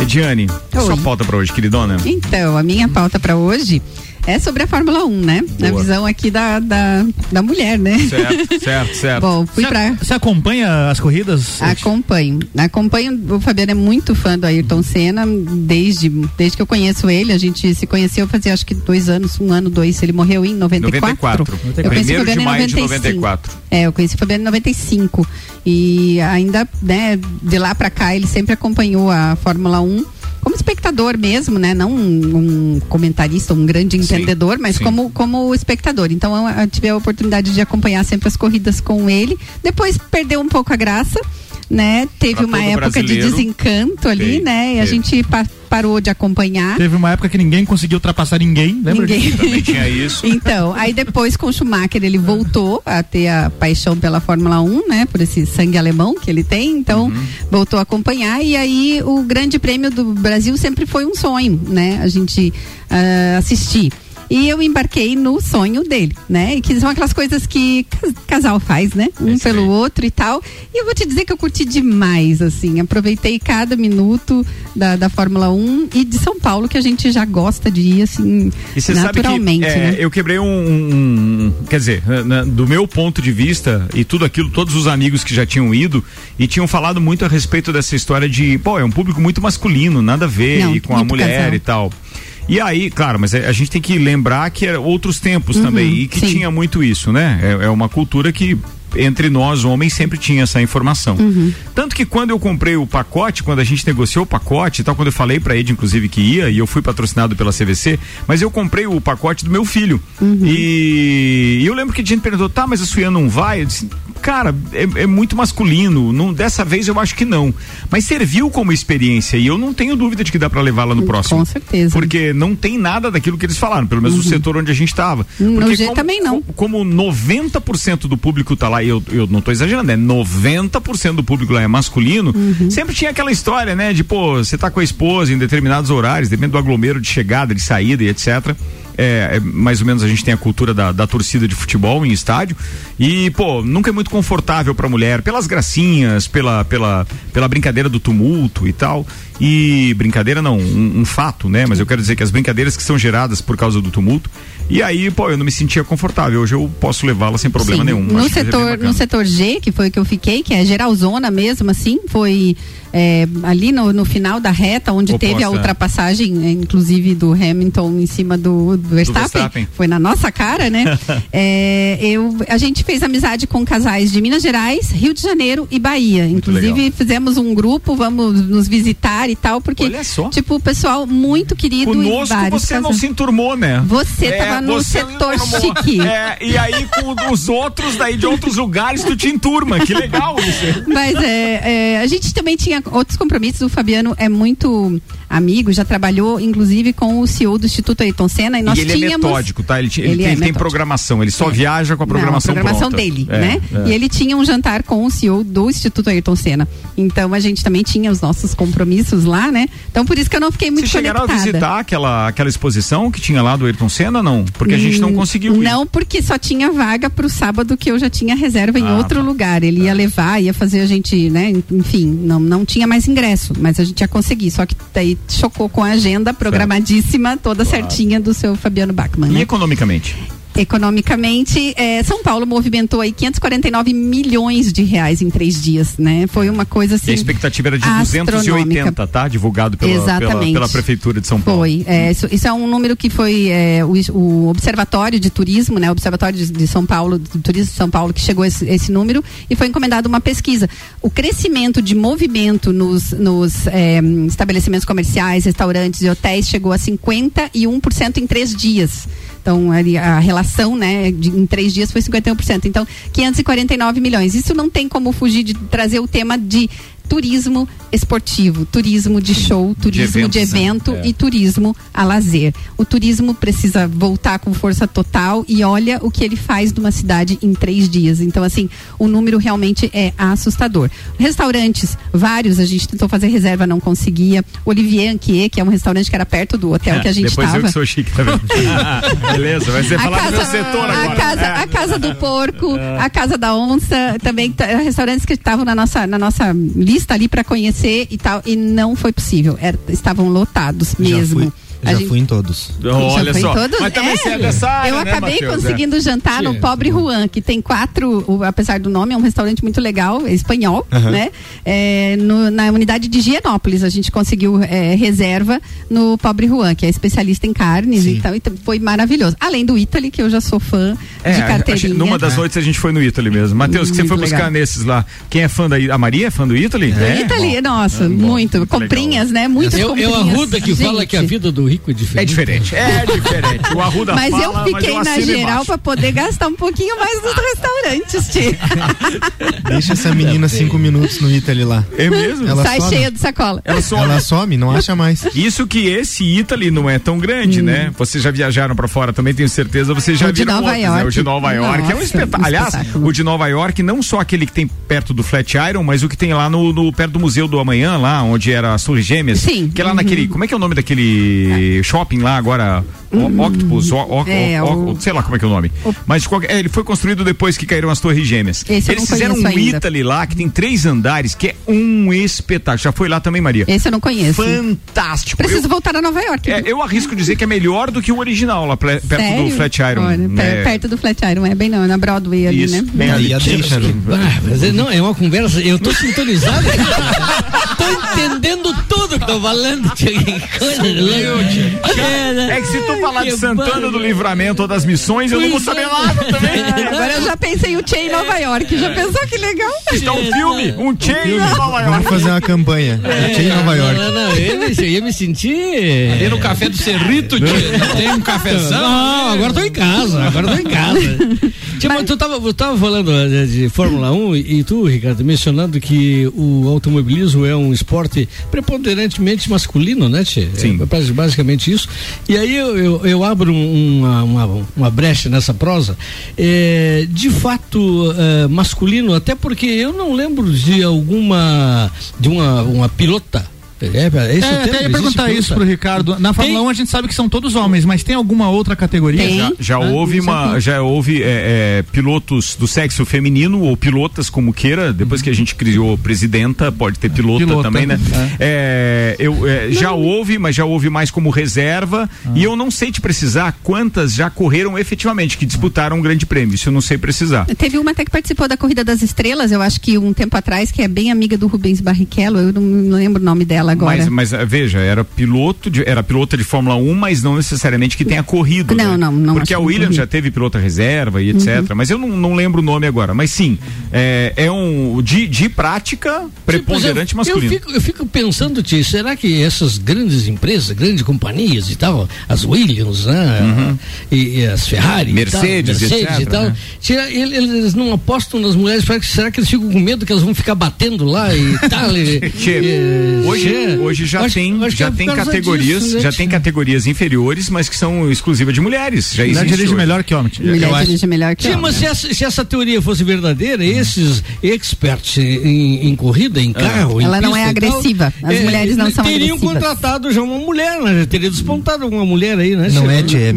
Ediane, Oi. sua pauta para hoje, queridona? Então, a minha pauta para hoje é sobre a Fórmula 1, né? Boa. Na visão aqui da, da, da mulher, né? Certo, certo, certo. Bom, fui pra. Você acompanha as corridas? Acompanho. Acompanho. O Fabiano é muito fã do Ayrton Senna desde, desde que eu conheço ele. A gente se conheceu fazia acho que dois anos, um ano, dois. Ele morreu em 94. 94. Eu conheci o Fabiano em 95. 94. É, eu conheci o Fabiano em 95. E ainda, né, de lá pra cá, ele sempre acompanhou a Fórmula 1 como espectador mesmo, né? Não um, um comentarista, um grande entendedor, mas sim. como, como espectador. Então eu, eu tive a oportunidade de acompanhar sempre as corridas com ele. Depois perdeu um pouco a graça, né? Teve Pra uma época de desencanto ali, Teve, né? E a gente pa- parou de acompanhar. Teve uma época que ninguém conseguiu ultrapassar ninguém, lembra Ninguém. disso? Também tinha isso. Então, aí depois com o Schumacher ele voltou a ter a paixão pela Fórmula 1, né? Por esse sangue alemão que ele tem, então Uhum. voltou a acompanhar e aí o Grande Prêmio do Brasil sempre foi um sonho, né? A gente ah, assistir. E eu embarquei no sonho dele, né? E que são aquelas coisas que cas- casal faz, né? Um pelo outro e tal. E eu vou te dizer que eu curti demais, assim. Aproveitei cada minuto da, da Fórmula 1 e de São Paulo, que a gente já gosta de ir, assim, E sabe que naturalmente, é, né? eu quebrei um, um- Quer dizer, na- do meu ponto de vista, e tudo aquilo, todos os amigos que já tinham ido e tinham falado muito a respeito dessa história de, pô, é um público muito masculino, nada a ver Não, e com a mulher casal. e tal. E aí, claro, mas é- a gente tem que lembrar que eram outros tempos Uhum, também e que sim. tinha muito isso, né? É, é uma cultura que entre nós homens sempre tinha essa informação. Uhum. Tanto que quando eu comprei o pacote, quando a gente negociou o pacote e tal, quando eu falei pra Ed, inclusive, que ia, e eu fui patrocinado pela CVC, mas eu comprei o pacote do meu filho. E, e eu lembro que a gente perguntou, tá, mas a Suiana não vai? Eu disse, cara, é, é muito masculino. Não, dessa vez eu acho que não. Mas serviu como experiência e eu não tenho dúvida de que dá pra levá-la no próximo. Com certeza. Porque não tem nada daquilo que eles falaram, pelo menos no setor onde a gente estava. No Porque G como- também não. co- Como 90% do público tá lá, e eu, eu não tô exagerando, é 90% do público lá é masculino, Uhum. sempre tinha aquela história, né? De, pô, você tá com a esposa em determinados horários, dependendo do aglomero de chegada, de saída e etc. É, é, mais ou menos a gente tem a cultura da, da torcida de futebol em estádio e pô nunca é muito confortável pra mulher pelas gracinhas pela pela pela brincadeira do tumulto e tal e brincadeira não um, um fato né mas eu quero dizer que as brincadeiras que são geradas por causa do tumulto e aí pô eu não me sentia confortável hoje eu posso levá-la sem problema Sim. nenhum No setor, no setor G, que foi o que eu fiquei, que é geralzona mesmo, assim, foi é, ali no, no final da reta, onde Oposta, teve a ultrapassagem, é, inclusive do Hamilton em cima do, do Verstappen, Verstappen. foi na nossa cara, né? É, eu, a gente fez amizade com casais de Minas Gerais, Rio de Janeiro e Bahia. inclusive, legal. fizemos um grupo, vamos nos visitar e tal, porque, tipo, o pessoal muito querido Conosco você não se enturmou, né? Você É, tava no você setor chique. É, e aí com os outros daí de outros lugares tu te enturma. Que legal isso. Mas é, é, a gente também tinha outros compromissos. O Fabiano é muito amigo, já trabalhou inclusive com o CEO do Instituto Ayrton Senna e nós e ele tínhamos. é metódico, tá? Ele, ele Ele tem, é ele tem programação, ele só É. viaja com a programação Não, a programação pronta. dele, É, né? é. E ele tinha um jantar com o CEO do Instituto Ayrton Senna. Então a gente também tinha os nossos compromissos lá, né? Então por isso que eu não fiquei muito Vocês chegaram conectada. a visitar aquela, aquela exposição que tinha lá do Ayrton Senna, não? Porque a gente não Hum, conseguiu ir. Não, porque só tinha vaga pro sábado que eu já tinha reserva em Ah, outro tá. lugar. Ele ia levar, ia fazer a gente, né? Enfim, não, não tinha mais ingresso, mas a gente ia conseguir. Só que daí chocou com a agenda programadíssima, toda certinha do seu Fabiano Bachmann. E Né? economicamente? Economicamente, eh, São Paulo movimentou aí 549 milhões de reais em três dias, né? Foi uma coisa assim. E a expectativa era de astronômica. 280, tá? Divulgado pela, pela, pela Prefeitura de São Paulo. Foi. É, isso, isso é um número que foi é, o, o Observatório de Turismo, né? O Observatório de, de São Paulo, do Turismo de São Paulo, que chegou a esse, esse número e foi encomendada uma pesquisa. O crescimento de movimento nos, nos é, estabelecimentos comerciais, restaurantes e hotéis chegou a 51% em três dias. Então, a relação, né, de- em três dias foi 51%. Então, 549 milhões. Isso não tem como fugir de trazer o tema de turismo esportivo, turismo de show, turismo de, eventos, né? evento É. e turismo a lazer. O turismo precisa voltar com força total e olha o que ele faz numa cidade em três dias. Então, assim, o número realmente é assustador. Restaurantes, vários, a gente tentou fazer reserva, não conseguia. Olivier Anquier, que é um restaurante que era perto do hotel que a gente Depois eu estava. que sou chique, vendo? Beleza, vai ser A falar do meu casa, setor a agora. casa, É. a casa do porco, a casa da onça, também tá- restaurantes que estavam na nossa, na nossa lista ali para conhecer e tal, e não foi possível. Era- estavam lotados mesmo. A Já gente- fui em todos. Olha Já foi em só. todos? Mas também É. você é dessa área, Eu né, acabei conseguindo jantar no Sim. Pobre Juan, que tem quatro, o- apesar do nome, é um restaurante muito legal, é espanhol, né? É, no- na unidade de Higienópolis, a gente conseguiu é, reserva no Pobre Juan, que é especialista em carnes e tal, então foi maravilhoso. Além do Italy, que eu já sou fã É, de a- carteirinha. a- numa das noites a gente foi no Italy mesmo. Matheus, que você Muito foi buscar legal. nesses lá? Quem é fã da A Maria é fã do Italy? Do Italy, nossa, muito. Comprinhas, né? Muitas Eu, comprinhas. eu Arruda que Gente. fala que a vida do rico é diferente. É diferente, é diferente. O Arruda Mas fala, eu mas fiquei eu na geral pra poder gastar um pouquinho mais nos restaurantes, Tia. Deixa essa menina cinco minutos no Italy lá. É mesmo? Ela Sai some. cheia de sacola. Ela some. Ela some, não acha mais. Isso que esse Italy não é tão grande, Hum. né? Vocês já viajaram pra fora também, tenho certeza. Vocês já O de viram Nova outros, né? York. O de Nova York é um Nossa, espetáculo. Aliás, o de Nova York, não só aquele que tem perto do Flatiron, mas o que tem lá no, no- perto do Museu do Amanhã, lá onde era as Torres Gêmeas. Sim. Que é lá Uhum. naquele. Como é que é o nome daquele shopping lá agora? O- Octopus, o, o- É, o- o- sei lá como é que é o nome. Mas de qualquer- é, ele foi construído depois que caíram as Torres Gêmeas. Esse eu Eles não fizeram um ainda. Italy lá que tem três andares, que é um espetáculo. Já foi lá também, Maria? Esse eu não conheço. Fantástico. Preciso Eu- voltar a Nova York. é, eu arrisco dizer que é melhor do que o original lá ple- perto Sério? do Flatiron. Olha, né? per- Perto do Flatiron, é bem não, é na Broadway ali, Isso, né? bem ali. a deixa, mas é- não, é uma conversa. Eu tô sintonizado. tô entendendo tudo que tô falando. tia, Que coisa louca. É? É que se tu falar de Santana do Livramento ou das Missões, eu não vou saber é. nada também. Agora eu já pensei o Che em Nova York. Já pensou que legal? Então um filme, um chain em Nova Vamos York. fazer uma campanha. Aqui em Nova York. Não, não, eu, eu ia me sentir. Ali no café do Cerrito, tia, não tem um cafezão? Não, agora tô em casa, agora tô em casa. Tipo, tu tava, tu tava falando eh, de Fórmula 1 e, tu, Ricardo, mencionando que o automobilismo é um esporte preponderantemente masculino, né, Tchê? Sim. É basi- basicamente isso. E aí eu, eu, eu abro um- uma, uma, uma brecha nessa prosa. É, de fato, eh, masculino, até porque eu não lembro de alguma. de uma, uma pilota. É, é, esse É, o termo? até ia perguntar pilota? isso pro Ricardo. Na Fórmula 1 a gente sabe que são todos homens, mas tem alguma outra categoria? Tem. Já, já É, houve isso uma, já houve é, é, pilotos do sexo feminino ou pilotas como queira. Depois que a gente criou presidenta, pode ter pilota, Pilota, também, né? É, eu, é, já houve, mas já houve mais como reserva. E eu não sei te precisar quantas já correram efetivamente que disputaram um grande prêmio. Isso eu não sei precisar. Teve uma até que participou da Corrida das Estrelas, eu acho que um tempo atrás, que é bem amiga do Rubens Barrichello, eu não, não lembro o nome dela agora. Mas, mas veja, era piloto de, era pilota de Fórmula 1, mas não necessariamente que tenha corrido. Não, né? não, não Porque a Williams já teve pilota reserva e etc. Mas eu não, não lembro o nome agora. Mas sim, é, é um de, de prática preponderante eu, masculino. Eu fico, eu fico pensando, Tia, será que essas grandes empresas, grandes companhias e tal, as Williams, né? E, e as Ferrari, e tal, Uhum. Mercedes, Mercedes etc, e tal, né? ele- eles não apostam nas mulheres, será que, será que eles ficam com medo que elas vão ficar batendo lá e tal? e- e- hoje, Hoje já acho- tem, acho já é tem categorias, disso, né, já tia? tem categorias inferiores, mas que são exclusivas de mulheres. Já Mulher existe dirige hoje. melhor que homem. Mulher Eu acho. dirige melhor que Sim, homem. mas se essa, se essa teoria fosse verdadeira, esses experts em, em corrida, em carro, em Ela não é e tal, agressiva. As mulheres não são Teriam agressivas. contratado já uma mulher, né? Já teria despontado uma mulher aí, né? Não Tia? é, tia,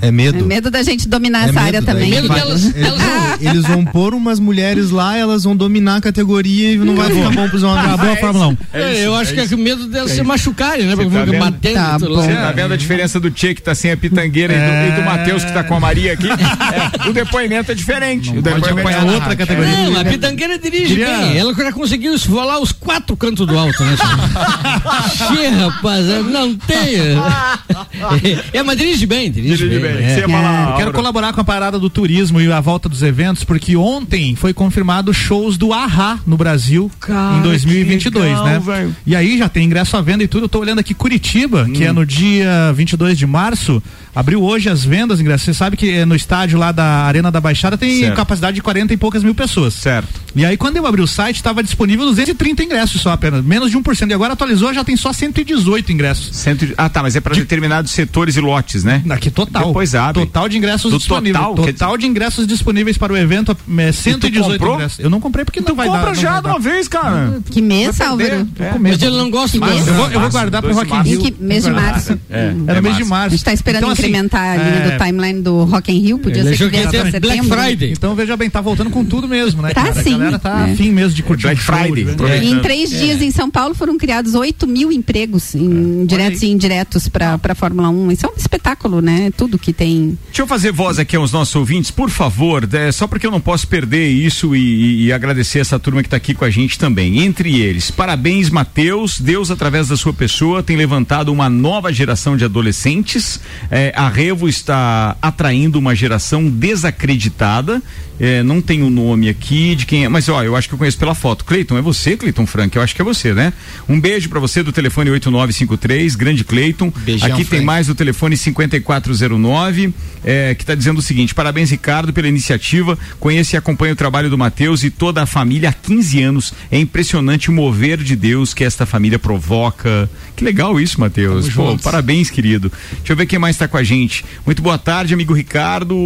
é medo. É É medo. da gente dominar É essa medo, área também. Medo vai- delas- eles, elas vão, eles vão pôr umas mulheres lá, elas vão dominar a categoria e não vai ficar bom pros homens. Acabou a Fórmula 1. É, eu acho que é medo delas se machucarem, né? Porque tá vão vendo? batendo Tá. Você tá vendo a diferença do Tchê que tá sem a pitangueira e do, e do Matheus que tá com a Maria aqui? É, o depoimento é diferente. o Pode depoimento apanhar é outra categoria. Não, a pitangueira dirige Queria- bem. Ela já conseguiu esfolar os quatro cantos do alto, né? Che, rapaz, não tem. É, mas dirige bem, Dirige bem. É. Eu quero colaborar com a parada do turismo e a volta dos eventos, porque ontem foi confirmado shows do Ahá no Brasil Cara, em 2022, que legal, né? velho. E aí já tem ingresso à venda e tudo. Eu tô olhando aqui Curitiba, que Hum. é no dia 22 de março, abriu hoje as vendas, ingressos. Você sabe que eh, no estádio lá da Arena da Baixada tem Certo. capacidade de 40 e poucas mil pessoas. Certo. E aí quando eu abri o site, estava disponível 230 ingressos só apenas, menos de 1%. E agora atualizou, já tem só 118 ingressos. Cento Ah, tá, mas é para determinados setores e lotes, né? Aqui total. Depois abre. Total de ingressos Do disponíveis. total, Total, de ingressos disponíveis para o evento é 118 comprou? ingressos. Eu não comprei porque não Tu vai dar. compra não já vai de uma vez, cara. Que mês, Vai. Álvaro? É. Mas ele não gosta mais. Eu vou, eu vou guardar pro Dois de Rock in. Rio. Que mês de março? É, Era é mês de março. A gente tá esperando Então, assim, incrementar a linha é, do timeline do Rock in Rio, podia Ele ser que viesse Black setembro. Friday. Então veja bem, tá voltando com tudo mesmo, né? Tá cara? sim, A galera tá é. afim mesmo de curtir Black o Friday. E em três dias em São Paulo foram criados 8 mil empregos, em diretos e indiretos para a Fórmula 1. Isso é um espetáculo, né? Tudo que tem. Deixa eu fazer voz aqui aos nossos ouvintes, por favor, é, só porque eu não posso perder isso e, e- agradecer essa turma que está aqui com a gente também. Entre eles, parabéns, Matheus. Deus, através da sua pessoa, tem levantado uma nova geração de adolescentes. É, a Revo está atraindo uma geração desacreditada. É, não tem o nome aqui de quem é, mas ó, eu acho que eu conheço pela foto. Cleiton, é você, Cleiton Frank? Eu acho que é você, né? Um beijo para você do telefone 8953, grande Cleiton. Beijão, aqui tem Frank. mais do telefone 5409, é, que está dizendo o seguinte: parabéns, Ricardo, pela iniciativa. Conheço e acompanho o trabalho do Matheus e toda a família há 15 anos. É impressionante o mover de Deus que esta família provoca. Que legal isso, Matheus. Tamo Pô, juntos. parabéns, querido. Deixa eu ver quem mais está com a gente. Muito boa tarde, amigo Ricardo.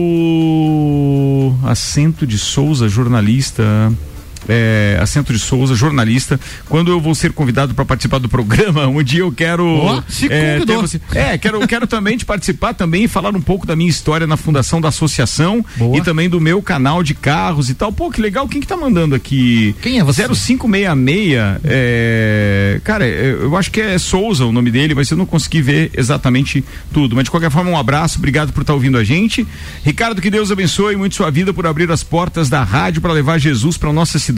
Assento de Souza, jornalista. É, Assento de Souza, jornalista. Quando eu vou ser convidado para participar do programa, um dia eu quero. Ó, se é, você- é, quero, quero também te participar também e falar um pouco da minha história na fundação da associação Boa. e também do meu canal de carros e tal. Pô, que legal. Quem que tá mandando aqui? Quem é você? 0566. É, cara, é, eu acho que é Souza o nome dele, mas eu não consegui ver exatamente tudo. Mas de qualquer forma, um abraço, obrigado por estar ouvindo a gente. Ricardo, que Deus abençoe muito sua vida por abrir as portas da rádio para levar Jesus para nossa cidade.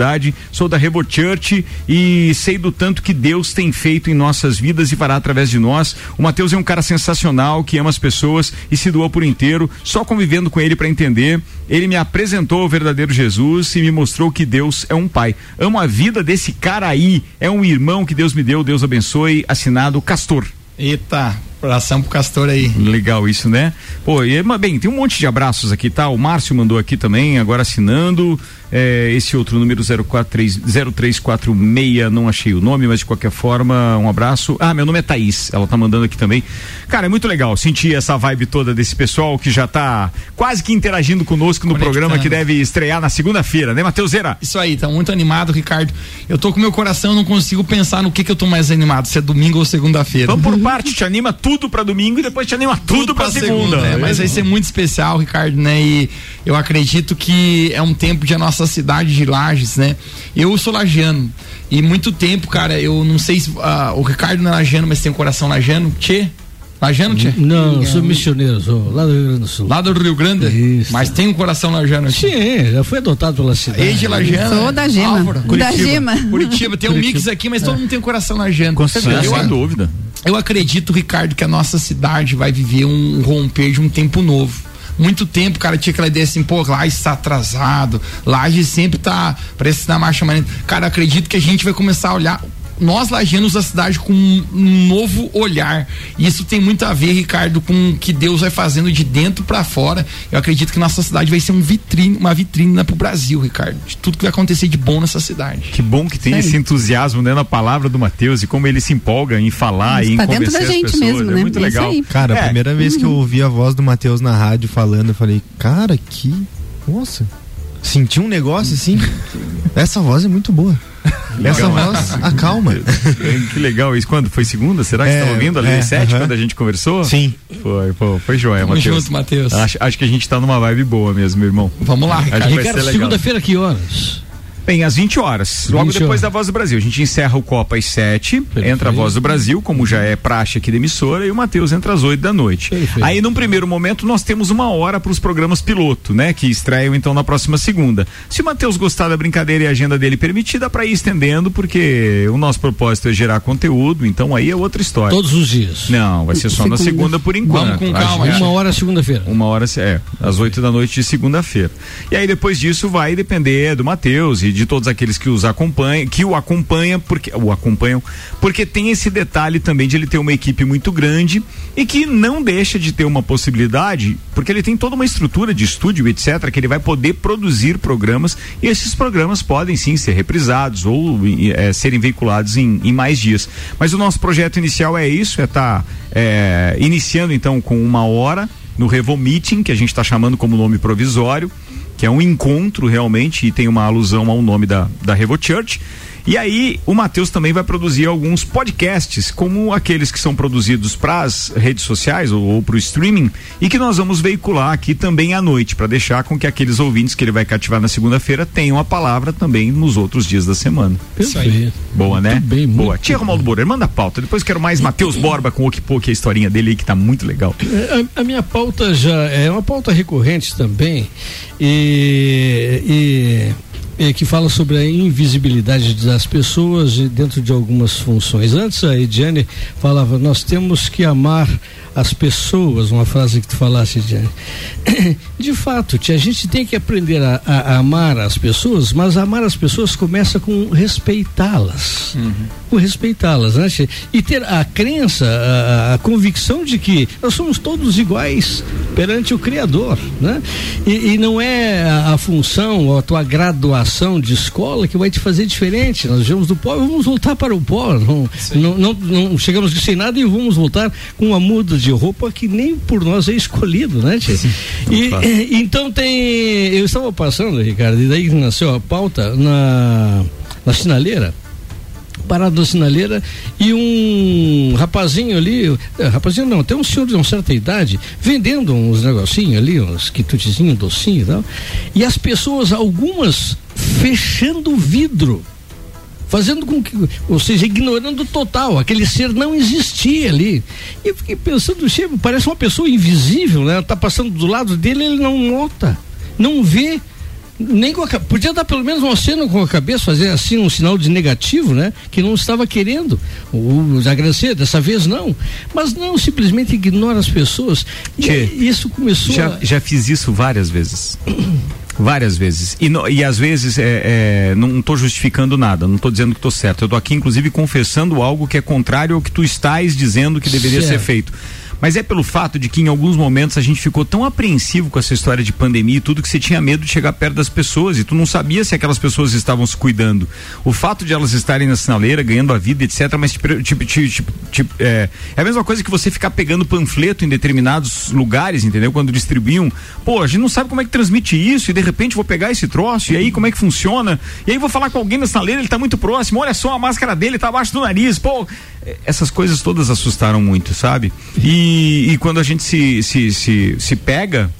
Sou da Rebo Church e sei do tanto que Deus tem feito em nossas vidas e fará através de nós. O Mateus é um cara sensacional que ama as pessoas e se doou por inteiro, só convivendo com ele para entender. Ele me apresentou o verdadeiro Jesus e me mostrou que Deus é um pai. Amo a vida desse cara aí. É um irmão que Deus me deu, Deus abençoe. Assinado Castor. Eita, oração pro Castor aí. Legal isso, né? Pô, e, mas bem, tem um monte de abraços aqui, tá? O Márcio mandou aqui também, agora assinando. É, esse outro número 043, 0346, não achei o nome, mas de qualquer forma, um abraço. Ah, meu nome é Thaís, ela tá mandando aqui também. Cara, é muito legal sentir essa vibe toda desse pessoal que já tá quase que interagindo conosco no programa que deve estrear na segunda-feira, né, Mateuseira? Isso aí, tá muito animado, Ricardo. Eu tô com meu coração, não consigo pensar no que que eu tô mais animado, se é domingo ou segunda-feira. Vamos por parte, te anima tudo pra domingo e depois te anima tudo, pra, segunda. né? Mas vai ser muito especial, Ricardo, né? E eu acredito que é um tempo de a nossa cidade de Lages, né? Eu sou lagiano e muito tempo, cara, eu não sei se ah, o Ricardo não é lagiano, mas tem um coração lagiano. Tchê? Lagiano, Tchê? Não, sou missioneiro, sou lá do Rio Grande do Sul. Lá do Rio Grande? Isso. Mas tem um coração lagiano aqui. Sim, já fui adotado pela cidade. Ex de Lagiano. Sou da Gema. Álvaro, Da Gema. Curitiba, tem um mix aqui, mas todo mundo tem um coração lagiano. Com certeza. Sem dúvida. Eu acredito, Ricardo, que a nossa cidade vai viver um romper de um tempo novo. Muito tempo, cara, tinha aquela ideia assim, pô, Laje está atrasado, Laje sempre tá, parece na marcha maneira. Cara, acredito que a gente vai começar a olhar nós lagianos da cidade com um novo olhar. E isso tem muito a ver, Ricardo, com o que Deus vai fazendo de dentro para fora. Eu acredito que nossa cidade vai ser um vitrine, uma vitrine pro Brasil, Ricardo, de tudo que vai acontecer de bom nessa cidade. Que bom que tem aí. esse entusiasmo né, na palavra do Matheus e como ele se empolga em falar e em Tá dentro convencer da as gente pessoas. mesmo, é né? muito É legal. Cara, É, a primeira vez que eu ouvi a voz do Matheus na rádio falando, eu falei, cara, que. Nossa. Senti um negócio assim. Essa voz é muito boa. Essa voz acalma. que legal isso. Quando? Foi segunda? Será que É, você estava ouvindo ali é, às sete, aham. quando a gente conversou? Sim. Foi, pô, foi joia, Tamo Matheus. junto, Matheus. Acho, acho que a gente tá numa vibe boa mesmo, meu irmão. Vamos lá, Acho Ricardo. segunda-feira, que horas? Bem, às 20 horas, logo 20 depois horas. da Voz do Brasil. A gente encerra o Copa às 7, Perfeito. entra a Voz do Brasil, como já é praxe aqui da emissora, e o Matheus entra às 8 da noite. Perfeito. Aí, num primeiro momento, nós temos uma hora para os programas piloto, né? Que estreiam então na próxima segunda. Se o Matheus gostar da brincadeira e a agenda dele permitir, dá para ir estendendo, porque o nosso propósito é gerar conteúdo, então aí é outra história. Todos os dias. Não, vai ser só na Segunda. segunda por enquanto. Vamos com Acho calma, é. Uma hora segunda-feira. uma hora, é, às 8 da noite de segunda-feira. E aí depois disso vai depender do Matheus e de todos aqueles que os acompanham, que o acompanham, porque o acompanham, porque tem esse detalhe também de ele ter uma equipe muito grande e que não deixa de ter uma possibilidade, porque ele tem toda uma estrutura de estúdio, etc, que ele vai poder produzir programas e esses programas podem sim ser reprisados ou é, serem veiculados em, em mais dias. Mas o nosso projeto inicial é isso, é estar iniciando então com uma hora no Revo Meeting, que a gente está chamando como nome provisório, que é um encontro realmente e tem uma alusão ao nome da, da Revo Church. E aí, o Matheus também vai produzir alguns podcasts, como aqueles que são produzidos para as redes sociais ou, ou para o streaming, e que nós vamos veicular aqui também à noite, para deixar com que aqueles ouvintes que ele vai cativar na segunda-feira tenham a palavra também nos outros dias da semana. Perfeito. Boa, né? Muito bem, muito Boa. Tia Romaldo Borer, manda a pauta. Depois quero mais Matheus Borba com o Okipok, a historinha dele aí que tá muito legal. É, A, a minha pauta já é uma pauta recorrente também e, e- e que fala sobre a invisibilidade das pessoas dentro de algumas funções. Antes a Ediane falava, nós temos que amar as pessoas, uma frase que tu falasse, Ediane. De fato, tia, a gente tem que aprender a, a- a amar as pessoas, mas amar as pessoas começa com respeitá-las por respeitá-las, né? tia? E ter a crença, a, a convicção de que nós somos todos iguais perante o Criador, né? E, e não é a, a função ou a tua graduação de escola que vai te fazer diferente. Nós viemos do pó e vamos voltar para o pó. Não, não, não, não chegamos sem nada e vamos voltar com uma muda de roupa que nem por nós é escolhido, né? tia? E, e- então tem. Eu estava passando, Ricardo, e daí nasceu a pauta na, na sinaleira parado na sinaleira e um rapazinho ali, eh, rapazinho não, tem um senhor de uma certa idade, vendendo uns negocinhos ali, uns quitutezinhos, docinho e tal, e as pessoas, algumas, fechando o vidro. Fazendo com que, ou seja, ignorando total, aquele ser não existia ali. E eu fiquei pensando, "Che, parece uma pessoa invisível, né? Tá passando do lado dele, ele não nota, não vê. Nem com a, podia dar pelo menos uma cena com a cabeça, fazer assim um sinal de negativo, né? Que não estava querendo. O, agradecer, dessa vez não. Mas não, simplesmente ignora as pessoas. E Tchê, isso começou Já, a. já fiz isso várias vezes. Várias vezes. E, no- e às vezes é, é, não estou justificando nada, não estou dizendo que estou certo. Eu estou aqui, inclusive, confessando algo que é contrário ao que tu estás dizendo que deveria ser Certo. feito. Mas é pelo fato de que em alguns momentos a gente ficou tão apreensivo com essa história de pandemia e tudo que você tinha medo de chegar perto das pessoas e tu não sabia se aquelas pessoas estavam se cuidando. O fato de elas estarem na sinaleira, ganhando a vida, etc. Mas tipo, tipo, tipo, é, é a mesma coisa que você ficar pegando panfleto em determinados lugares, entendeu? Quando distribuíam. Pô, a gente não sabe como é que transmite isso e de repente vou pegar esse troço e aí como é que funciona? E aí vou falar com alguém na sinaleira, ele tá muito próximo, olha só, a máscara dele tá abaixo do nariz. Pô, essas coisas todas assustaram muito, sabe? E, e quando a gente se, se, se, se pega,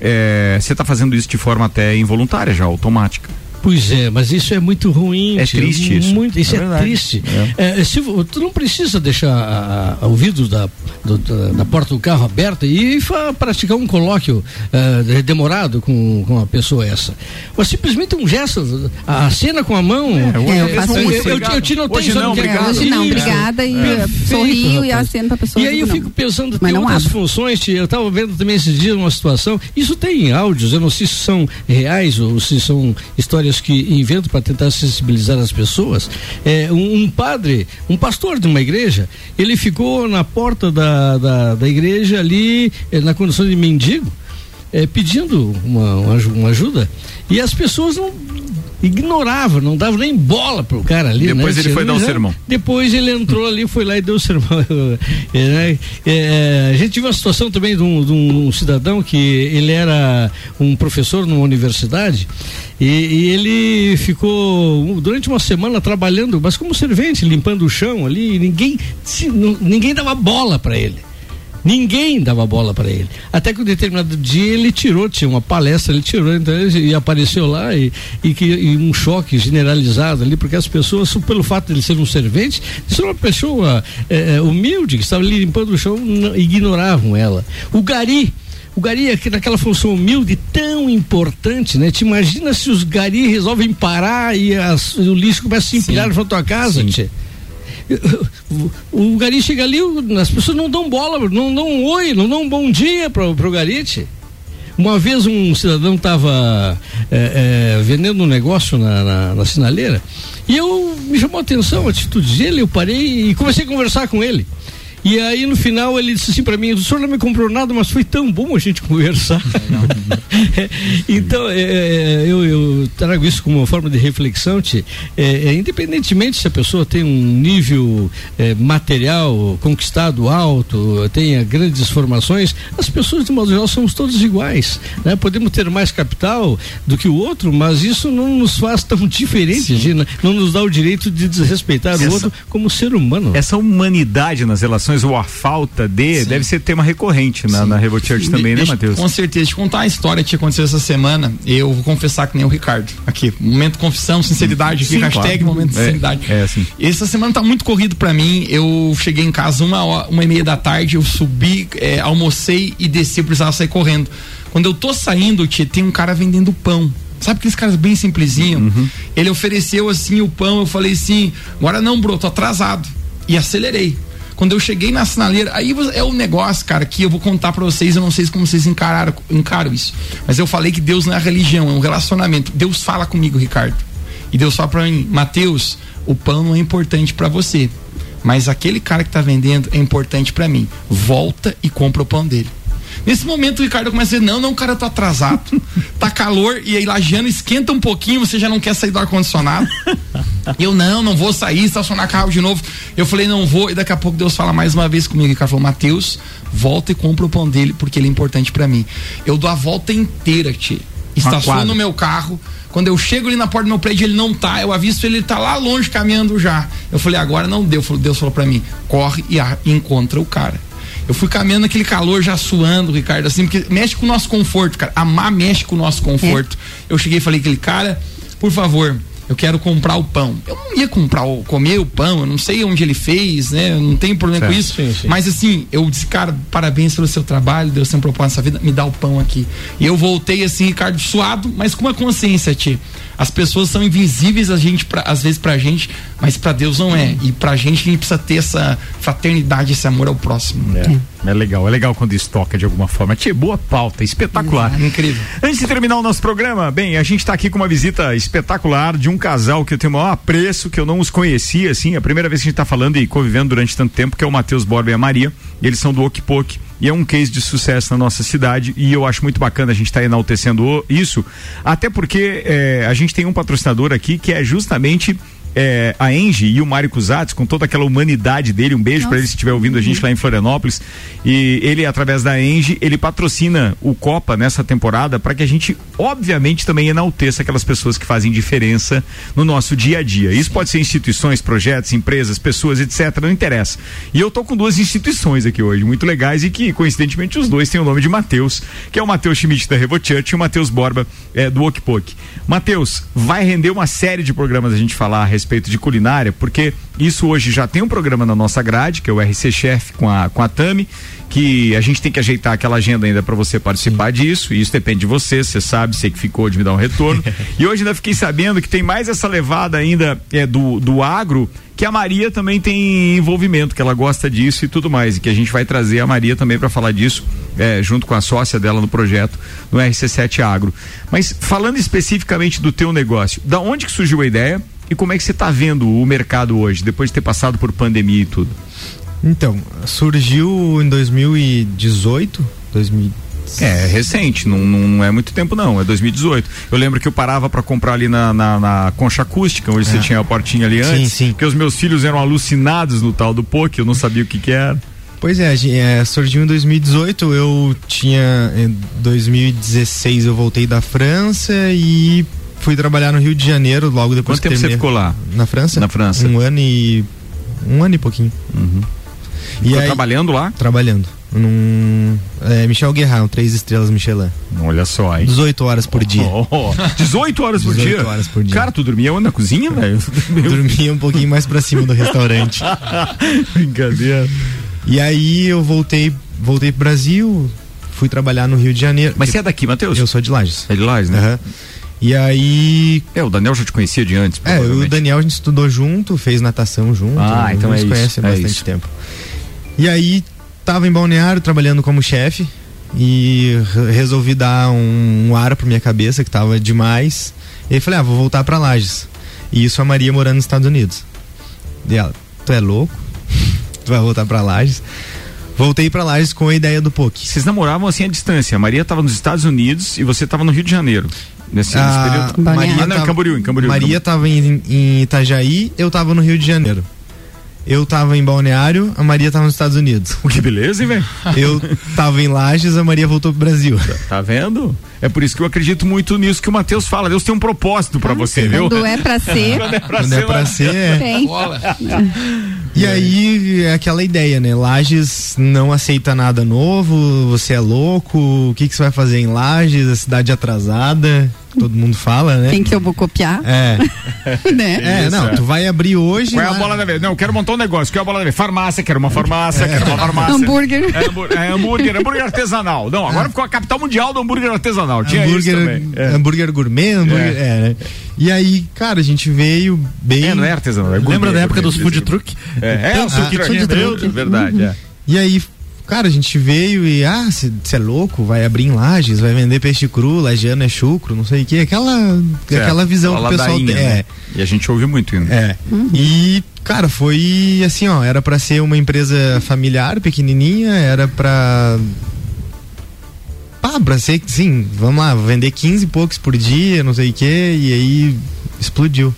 é, você tá fazendo isso de forma até involuntária já, automática. Pois é, mas isso é muito ruim. É tio. triste isso. Muito, isso É é, triste. É, se vo- tu não precisa deixar a, a, o vidro da, do- da, da porta do carro aberta e fa- praticar um colóquio eh, demorado com, com a pessoa essa. Mas simplesmente um gesto, a cena com a mão. hoje eu, eu faço eu, eu, eu te notei Hoje não, é? obrigado. Hoje não, obrigada e Perfeito, sorrio e rapaz. aceno pra pessoa. E aí eu não. fico pensando, Mas tem outras abro. funções, tia, eu estava vendo também esses dias uma situação, isso tem áudios, eu não sei se são reais ou se são histórias que inventam para tentar sensibilizar as pessoas. É, um, um padre, um pastor de uma igreja, ele ficou na porta da, da, da igreja ali, eh, na condição de mendigo, eh, pedindo uma, uma ajuda, e as pessoas não ignoravam, não davam nem bola pro cara ali. Depois né? ele foi dar o sermão. depois ele entrou ali, foi lá e deu o sermão. É, né? É, a gente teve uma situação também de um, de um cidadão que ele era um professor numa universidade e, e ele ficou durante uma semana trabalhando, mas como servente, limpando o chão ali, ninguém, ninguém dava bola para ele. Ninguém dava bola para ele. Até que um determinado dia ele tirou, tinha uma palestra, ele tirou, então e apareceu lá e, e, que, e um choque generalizado ali, porque as pessoas, pelo fato de ele ser um servente, ser uma pessoa eh, eh, humilde, que estava ali limpando o chão, não- ignoravam ela. O gari. O gari é que naquela função humilde tão importante, né? Te imagina se os gari resolvem parar e, as- o lixo começa a se empilhar na tua casa, tchê. O, o gari chega ali, o- as pessoas não dão bola, não dão um oi, não dão um bom dia pro, pro garite. Uma vez um cidadão estava vendendo um negócio na, na, na sinaleira e eu me chamou a atenção a atitude dele, eu parei e comecei a conversar com ele. E aí no final ele disse assim para mim: o senhor não me comprou nada, mas foi tão bom a gente conversar. então é, é, eu, eu, trago isso como uma forma de reflexão, Tchê. É, é, independentemente se a pessoa tem um nível é, material conquistado alto, tenha grandes formações, as pessoas de modo geral somos todos iguais. Né? Podemos ter mais capital do que o outro, mas isso não nos faz tão diferentes, de, não nos dá o direito de desrespeitar Essa- o outro como ser humano. Essa humanidade nas relações, ou a falta de, deve ser tema recorrente na, na Revo Church também, né, Matheus? Com certeza. Te contar uma história que aconteceu essa semana. Eu vou confessar que nem o Ricardo. Aqui, momento confissão, sinceridade aqui, Sim, hashtag claro. momento de É, sinceridade. é assim. Essa semana tá muito corrido pra mim. Eu cheguei em casa uma, hora, uma e meia da tarde, eu subi, é, almocei e desci, eu precisava sair correndo. Quando eu tô saindo, tia, tem um cara vendendo pão. Sabe aqueles caras bem simplesinho? Uhum. Ele ofereceu assim o pão, eu falei assim, agora não, bro, tô atrasado. E acelerei. Quando eu cheguei na sinaleira, aí é o negócio, cara, que eu vou contar pra vocês, eu não sei como vocês encararam, encaram isso. Mas eu falei que Deus não é religião, é um relacionamento. Deus fala comigo, Ricardo. E Deus fala pra mim, Mateus, o pão não é importante pra você. Mas aquele cara que tá vendendo é importante pra mim. Volta e compra o pão dele. Nesse momento o Ricardo começa a dizer: Não, não, cara, eu tô atrasado. tá calor e aí Lagiano esquenta um pouquinho, você já não quer sair do ar-condicionado. eu não, não vou sair, estacionar carro de novo. Eu falei: Não vou. E daqui a pouco Deus fala mais uma vez comigo. O Ricardo falou: Mateus, volta e compra o pão dele, porque ele é importante pra mim. Eu dou a volta inteira, Tchê. Estaciono no meu carro. Quando eu chego ali na porta do meu prédio, ele não tá. Eu avisto ele, tá lá longe caminhando já. Eu falei, agora não deu. Deus falou pra mim: corre e e encontra o cara. Eu fui caminhando naquele calor já suando, Ricardo, assim, porque mexe com o nosso conforto, cara. Amar mexe com o nosso conforto. Eu cheguei e falei, aquele cara, por favor, eu quero comprar o pão. Eu não ia comprar o, comer o pão, eu não sei onde ele fez, né? Eu não tenho problema com Certo. isso. Sim, sim. Mas assim, eu disse, cara, parabéns pelo seu trabalho, Deus tem um propósito nessa vida, me dá o pão aqui. E eu voltei assim, Ricardo, suado, mas com uma consciência, Tia. As pessoas são invisíveis a gente, pra, às vezes pra gente, mas pra Deus não é. E pra gente a gente precisa ter essa fraternidade, esse amor ao próximo. É, é legal, é legal quando isso toca de alguma forma. Tia, boa pauta, espetacular. Incrível. Antes de terminar o nosso programa, bem, a gente está aqui com uma visita espetacular de um casal que eu tenho o maior apreço, que eu não os conhecia, assim, é a primeira vez que a gente está falando e convivendo durante tanto tempo, que é o Matheus Borba e a Maria, e eles são do Okpok, e é um case de sucesso na nossa cidade, e eu acho muito bacana a gente estar enaltecendo o- isso, até porque eh, a gente tem um patrocinador aqui que é justamente é, a Engie e o Mário Cusatz, com toda aquela humanidade dele, um beijo para ele se estiver ouvindo a gente lá em Florianópolis. E ele, através da Engie, ele patrocina o Copa nessa temporada para que a gente, obviamente, também enalteça aquelas pessoas que fazem diferença no nosso dia a dia. Isso pode ser instituições, projetos, empresas, pessoas, etc. Não interessa. E eu tô com duas instituições aqui hoje, muito legais, e que, coincidentemente, os dois têm o nome de Matheus, que é o Matheus Schmidt da Revo Church e o Matheus Borba é, do Okpok. Matheus, vai render uma série de programas a gente falar a respeito de culinária, porque isso hoje já tem um programa na nossa grade, que é o RC Chef com a, com a Tami, que a gente tem que ajeitar aquela agenda ainda para você participar disso, e isso depende de você, você sabe, sei que ficou de me dar um retorno. e hoje ainda fiquei sabendo que tem mais essa levada ainda é, do, do agro, que a Maria também tem envolvimento, que ela gosta disso e tudo mais, e que a gente vai trazer a Maria também para falar disso, é, junto com a sócia dela no projeto, no RC7 Agro. Mas falando especificamente do teu negócio, da onde que surgiu a ideia e como é que você está vendo o mercado hoje, depois de ter passado por pandemia e tudo? Então, surgiu em 2018, 2000, É, recente, não, não é muito tempo não, é 2018. Eu lembro que eu parava para comprar ali na, na, na concha acústica, onde você É. tinha a portinha ali Sim, antes, sim. porque os meus filhos eram alucinados no tal do POC, eu não sabia o que que era. Pois é, é, surgiu em 2018, eu tinha. Em 2016 eu voltei da França e fui trabalhar no Rio de Janeiro logo depois Quanto que tempo você terminei. ficou lá? Na França? Na França. Um ano e. Um ano e pouquinho. E Ficou aí- trabalhando lá? Trabalhando. Num. É, Michel Guerra, um três estrelas Michelin. Olha só, hein? 18 horas por dia. Oh, oh, 18 horas por 18 dia? horas por dia. Cara, tu dormia onde na cozinha, velho? Dormia um pouquinho mais pra cima do restaurante. Brincadeira. E aí eu voltei, voltei pro Brasil, fui trabalhar no Rio de Janeiro. Mas você é daqui, Matheus? Eu sou de Lages. É de Lages, né? Aham. E aí. É, o Daniel já te conhecia de antes, É, o. Daniel a gente estudou junto, fez natação junto. Ah, então nos é isso, conhece há é bastante isso. tempo. E aí tava em Balneário trabalhando como chefe e re- resolvi dar um, um ar pra minha cabeça que tava demais. E aí falei, ah, vou voltar pra Lages. E isso a Maria morando nos Estados Unidos. E ela, tu é louco? tu vai voltar pra Lages. Voltei pra Lages com a ideia do POC. Vocês namoravam assim à distância. A Maria estava nos Estados Unidos e você estava no Rio de Janeiro. Nesse, nesse A período. Maria ah, não, em tava- Camboriú, em Camboriú. Maria tava em, em Itajaí, eu tava no Rio de Janeiro. Eu tava em Balneário, a Maria tava nos Estados Unidos. Que beleza, hein, velho? Eu tava em Lages, a Maria voltou pro Brasil. Tá vendo? É por isso que eu acredito muito nisso que o Matheus fala. Deus tem um propósito pra você, viu? Quando é pra ser. Quando é pra Quando é ser, pra lá- ser, é. Tem. E aí, é aquela ideia, né? Lages não aceita nada novo, você é louco, o que, que você vai fazer em Lages, a cidade atrasada, todo mundo fala, né? Quem que eu vou copiar? É. né? É, não, tu vai abrir hoje. Qual é a bola da vez? Não, eu quero montar um negócio. Qual é a bola da vez? Farmácia, quero uma farmácia, quero uma farmácia. Hambúrguer. É, é, hambúrguer, hambúrguer artesanal. Não, agora ficou a capital mundial do hambúrguer artesanal. Tinha hambúrguer. É. hambúrguer gourmet, hambúrguer, É. é. né? E aí, cara, a gente veio bem. É, não é artesanal. É gourmet, Lembra da época gourmet, dos food isso. truck? É, é, o food truck. é verdade, é. E aí, cara, a gente veio e, ah, você é louco, vai abrir em Lages, vai vender peixe cru, lagiano é chucro, não sei o que, aquela, aquela visão que o pessoal tem. Ladainha, É, né? E a gente ouve muito ainda. é. E, cara, foi assim, ó, era pra ser uma empresa familiar, pequenininha, era pra. Pá, pra ser, sim, vamos lá, vender 15 e poucos por dia, não sei o que, e aí explodiu.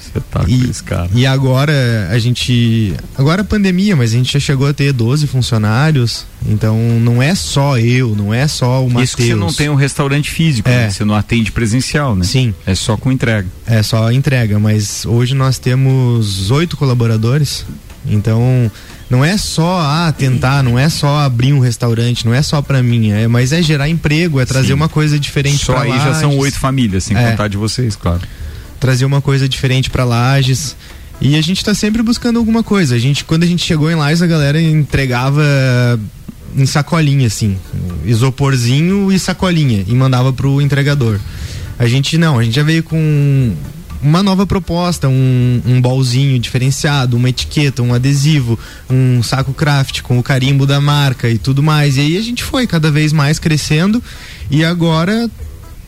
Espetáculo esse cara. E agora a gente. Agora a pandemia, mas a gente já chegou a ter 12 funcionários. Então não é só eu, não é só o Matheus. Isso que você não tem um restaurante físico, É. né? Você não atende presencial, né? Sim. É só com entrega. É só entrega, mas hoje nós temos oito colaboradores. Então não é só ah, tentar, não é só abrir um restaurante, não é só pra mim, é, mas é gerar emprego, é trazer Sim. uma coisa diferente Só aí já são oito famílias, sem É. contar de vocês, claro. trazer uma coisa diferente pra Lages. E a gente tá sempre buscando alguma coisa. A gente, quando a gente chegou em Lages, a galera entregava em sacolinha, assim, isoporzinho e sacolinha, e mandava pro entregador. A gente não, a gente já veio com uma nova proposta, um, um bolzinho diferenciado, uma etiqueta, um adesivo, um saco craft com o carimbo da marca e tudo mais. E aí a gente foi cada vez mais crescendo e agora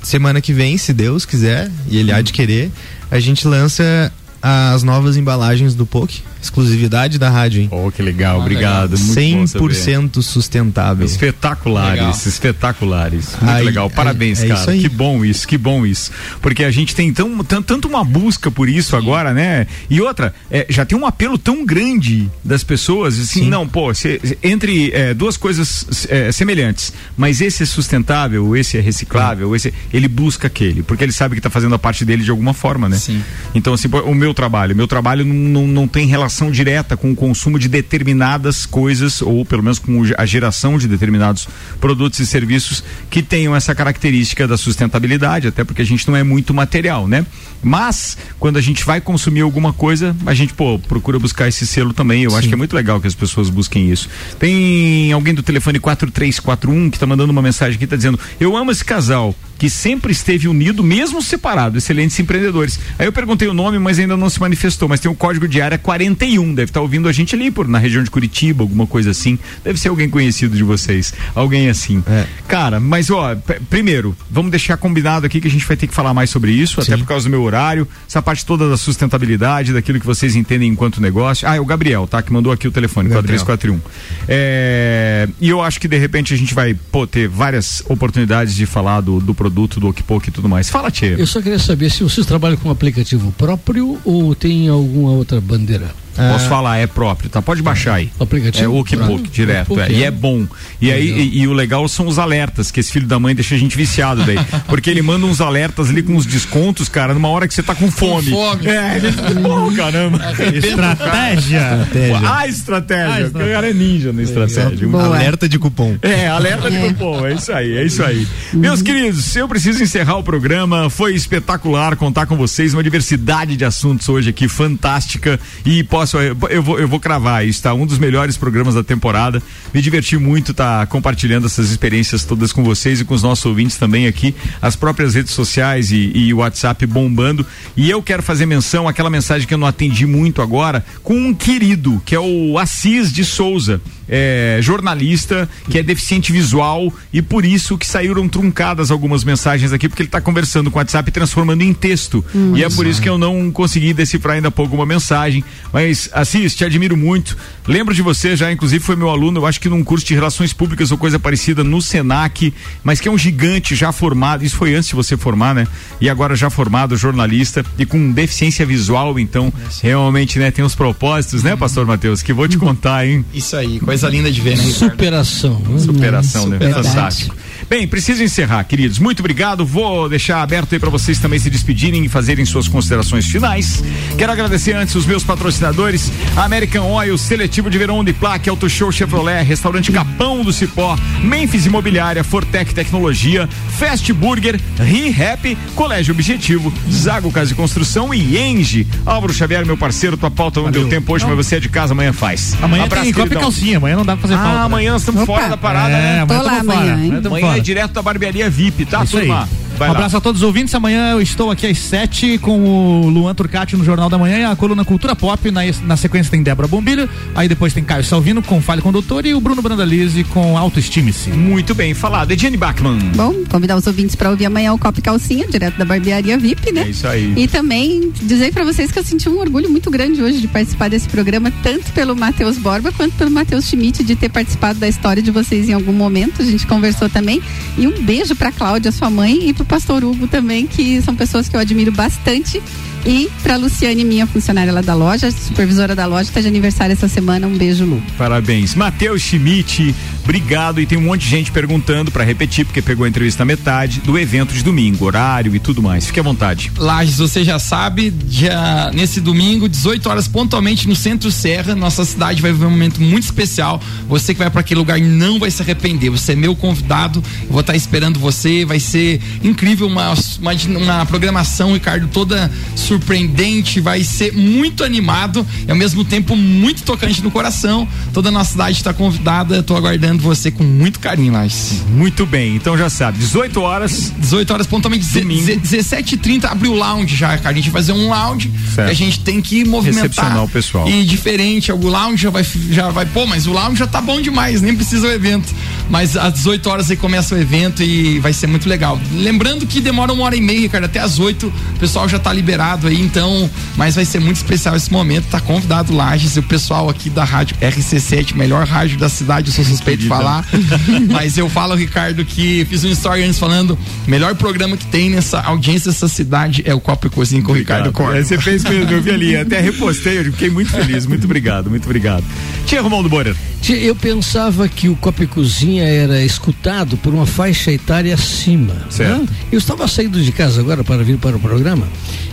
semana que vem, se Deus quiser, e ele há de querer, a gente lança as novas embalagens do POC, exclusividade da rádio, hein? Oh, que legal, obrigado. Muito bom saber. 100% sustentável. Espetaculares, Legal. espetaculares. Muito Aí, legal. Parabéns, é- é cara. Que bom isso, que bom isso. Porque a gente tem tão, tan- tanto uma busca por isso agora, né? E outra, é, já tem um apelo tão grande das pessoas, assim, não, pô, cê- entre é, duas coisas é, semelhantes, mas esse é sustentável, esse é reciclável, esse ele busca aquele, porque ele sabe que tá fazendo a parte dele de alguma forma, né? Sim. Então, assim, o meu trabalho, meu trabalho não, não, não tem relação direta com o consumo de determinadas coisas, ou pelo menos com a geração de determinados produtos e serviços que tenham essa característica da sustentabilidade, até porque a gente não é muito material, né? Mas, quando a gente vai consumir alguma coisa, a gente, pô, procura buscar esse selo também. Eu acho que é muito legal que as pessoas busquem isso. Tem alguém do telefone 4341 que tá mandando uma mensagem aqui, tá dizendo: Eu amo esse casal que sempre esteve unido, mesmo separado, excelentes empreendedores. Aí eu perguntei o nome, mas ainda não se manifestou, mas tem o código de área 41, deve estar ouvindo a gente ali por na região de Curitiba, alguma coisa assim. Deve ser alguém conhecido de vocês, alguém assim. Cara, mas ó, primeiro, vamos deixar combinado aqui que a gente vai ter que falar mais sobre isso, até por causa do meu horário, essa parte toda da sustentabilidade, daquilo que vocês entendem enquanto negócio. Ah, é o Gabriel, tá? Que mandou aqui o telefone, Gabriel. 4341. É, e eu acho que de repente a gente vai pô, ter várias oportunidades de falar do, do produto, do Okpok e tudo mais. Fala, Tchê. Eu só queria saber se vocês trabalham com um aplicativo próprio ou tem alguma outra bandeira. Posso falar, é próprio, tá? Pode baixar aí. O aplicativo? É Pronto. direto. Okpok, é. E é. é bom. E aí, e, e o legal são os alertas, que esse filho da mãe deixa a gente viciado daí. Porque ele manda uns alertas ali com uns descontos, cara, numa hora que você tá com fome. fome. É, gente oh, caramba. Estratégia. Estratégia. A estratégia. porque O cara é ninja na estratégia. Boa. Alerta de cupom. É, alerta de cupom, é isso aí, é isso aí. Meus queridos, eu preciso encerrar o programa. Foi espetacular contar com vocês, uma diversidade de assuntos hoje aqui, fantástica. E posso, eu vou, eu vou cravar isso, tá? Um dos melhores programas da temporada. Me diverti muito estar compartilhando essas experiências todas com vocês e com os nossos ouvintes também aqui. As próprias redes sociais e, o WhatsApp bombando. E eu quero fazer menção, aquela mensagem que eu não atendi muito agora, com um querido, que é o Assis de Souza. É, jornalista que é deficiente visual e por isso que saíram truncadas algumas mensagens aqui, porque ele está conversando com o WhatsApp e transformando em texto. Hum. e é por isso que eu não consegui decifrar ainda há pouco uma mensagem. Mas, Assis, te admiro muito. Lembro de você já, inclusive foi meu aluno, eu acho que num curso de relações públicas ou coisa parecida no Senac, mas que é um gigante já formado. Isso foi antes de você formar, né? E agora já formado, jornalista e com deficiência visual, então realmente, né, tem uns propósitos, né, pastor Matheus, que vou te contar, hein? Isso aí, coisa linda de ver, né? Ricardo? Superação. Superação, né? Fantástico. Bem, preciso encerrar, queridos. Muito obrigado. Vou deixar aberto aí para vocês também se despedirem e fazerem suas considerações finais. Quero agradecer antes os meus patrocinadores: American Oil, Seletivo de Verão Uniplac, Auto Show Chevrolet, Restaurante Capão do Cipó, Memphis Imobiliária, Fortec Tecnologia, Fast Burger, ReHap, Colégio Objetivo, Zago Casa de Construção e Enge. Álvaro Xavier, meu parceiro, tua pauta não deu tempo hoje, mas você é de casa, amanhã faz. Amanhã Abraço, tem copa e calcinha, amanhã não dá pra fazer Ah, falta. né? amanhã nós estamos Opa. fora da parada, é, né? Amanhã Tô lá amanhã, hein? Amanhã é direto da barbearia VIP, tá, Isso aí. Vai um lá. abraço a todos os ouvintes. Amanhã eu estou aqui às 7 com o Luan Turcati no Jornal da Manhã e a coluna Cultura Pop. Na, na sequência tem Débora Bombilho. Aí depois tem Caio Salvino com Fale com o Doutor e o Bruno Brandalize com Autoestime-se. Muito bem falado. Ediane Bachmann. Bom, convidar os ouvintes para ouvir amanhã o Copo Calcinha, direto da barbearia VIP, né? É isso aí. E também dizer para vocês que eu senti um orgulho muito grande hoje de participar desse programa, tanto pelo Matheus Borba quanto pelo Matheus Schmidt, de ter participado da história de vocês em algum momento. A gente conversou também. E um beijo para Cláudia, sua mãe, e para o pastor Hugo também, que são pessoas que eu admiro bastante. E para Luciane, minha funcionária lá da loja, supervisora da loja, está de aniversário essa semana. Um beijo, Lu. Parabéns. Matheus Schmidt, obrigado. E tem um monte de gente perguntando para repetir, porque pegou a entrevista na metade, do evento de domingo, horário e tudo mais. Fique à vontade. Lages, você já sabe, dia, nesse domingo, 18 horas pontualmente no Centro Serra, nossa cidade vai viver um momento muito especial. Você que vai para aquele lugar não vai se arrepender. Você é meu convidado, eu vou estar esperando você. Vai ser incrível uma, uma, uma programação, Ricardo, toda surpreendente. Vai ser muito animado e ao mesmo tempo muito tocante no coração. Toda a nossa cidade está convidada. Estou aguardando você com muito carinho, Lages. Muito bem, então já sabe, 18 horas. 18 horas pontualmente, Domingo. 17h30 abre o lounge já, cara. A gente vai fazer um lounge Certo. que a gente tem que movimentar. Recepcionar o pessoal. E diferente, o lounge já vai, já vai, pô, mas o lounge já tá bom demais, nem precisa o evento. Mas às 18 horas aí começa o evento e vai ser muito legal. Lembrando que demora uma hora e meia, cara, até às 8 o pessoal já tá liberado aí, então, mas vai ser muito especial esse momento. Tá convidado Lages e o pessoal aqui da rádio RC7, melhor rádio da cidade, eu sou suspeito de falar. mas eu falo, Ricardo, que fiz um story antes falando, melhor programa que tem nessa audiência dessa cidade é o Copo e Cozinha com o Ricardo Cordo. É, Você fez mesmo, eu vi ali, até repostei, eu fiquei muito feliz, muito obrigado, muito obrigado. Tia Romualdo Borer. Tia, Eu pensava que o Copa e Cozinha era escutado por uma faixa etária acima. Certo. né? Eu estava saindo de casa agora para vir para o programa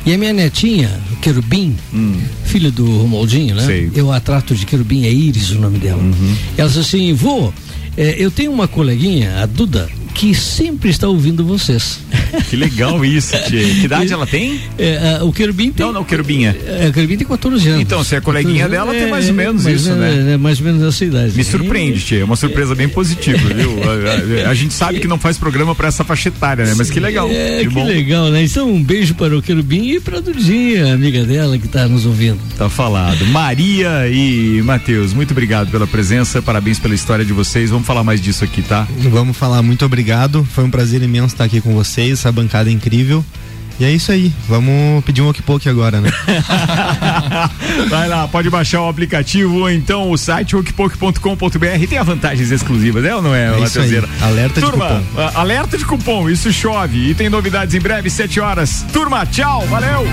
e a minha netinha, Querubim, filha do Romualdinho, né? Hum. Sei. Uhum. Eu a trato de Querubim, é Iris o nome dela. Ela disse assim: vô, eh, eu tenho uma coleguinha, a Duda, que sempre está ouvindo vocês. Que legal isso, tia. Que idade ela tem? É, o Querubim tem. Não, não, Querubinha. É, o Querubim tem 14 anos. Então, se é coleguinha 14 dela, tem é, mais ou menos mais isso, né? É mais ou menos essa idade. Me surpreende, tia. É uma surpresa bem positiva, viu? A, a- a gente sabe que não faz programa pra essa faixa etária, né? Mas que legal. É, que que bom. legal, né? Então, um beijo para o Querubim e para a Dudinha, amiga dela que está nos ouvindo. Tá falado. Maria e Matheus, muito obrigado pela presença, parabéns pela história de vocês. Vamos falar mais disso aqui, tá? Vamos falar muito obrigado. Foi um prazer imenso estar aqui com vocês, essa bancada é incrível. E é isso aí. Vamos pedir um okpok agora, né? Vai lá, pode baixar o aplicativo ou então o site okpok.com.br. Tem as vantagens exclusivas, é ou não é, É isso aí. Alerta de Turma, cupom. a- alerta de cupom, isso chove. E tem novidades em breve, 7 horas. Turma, tchau, valeu!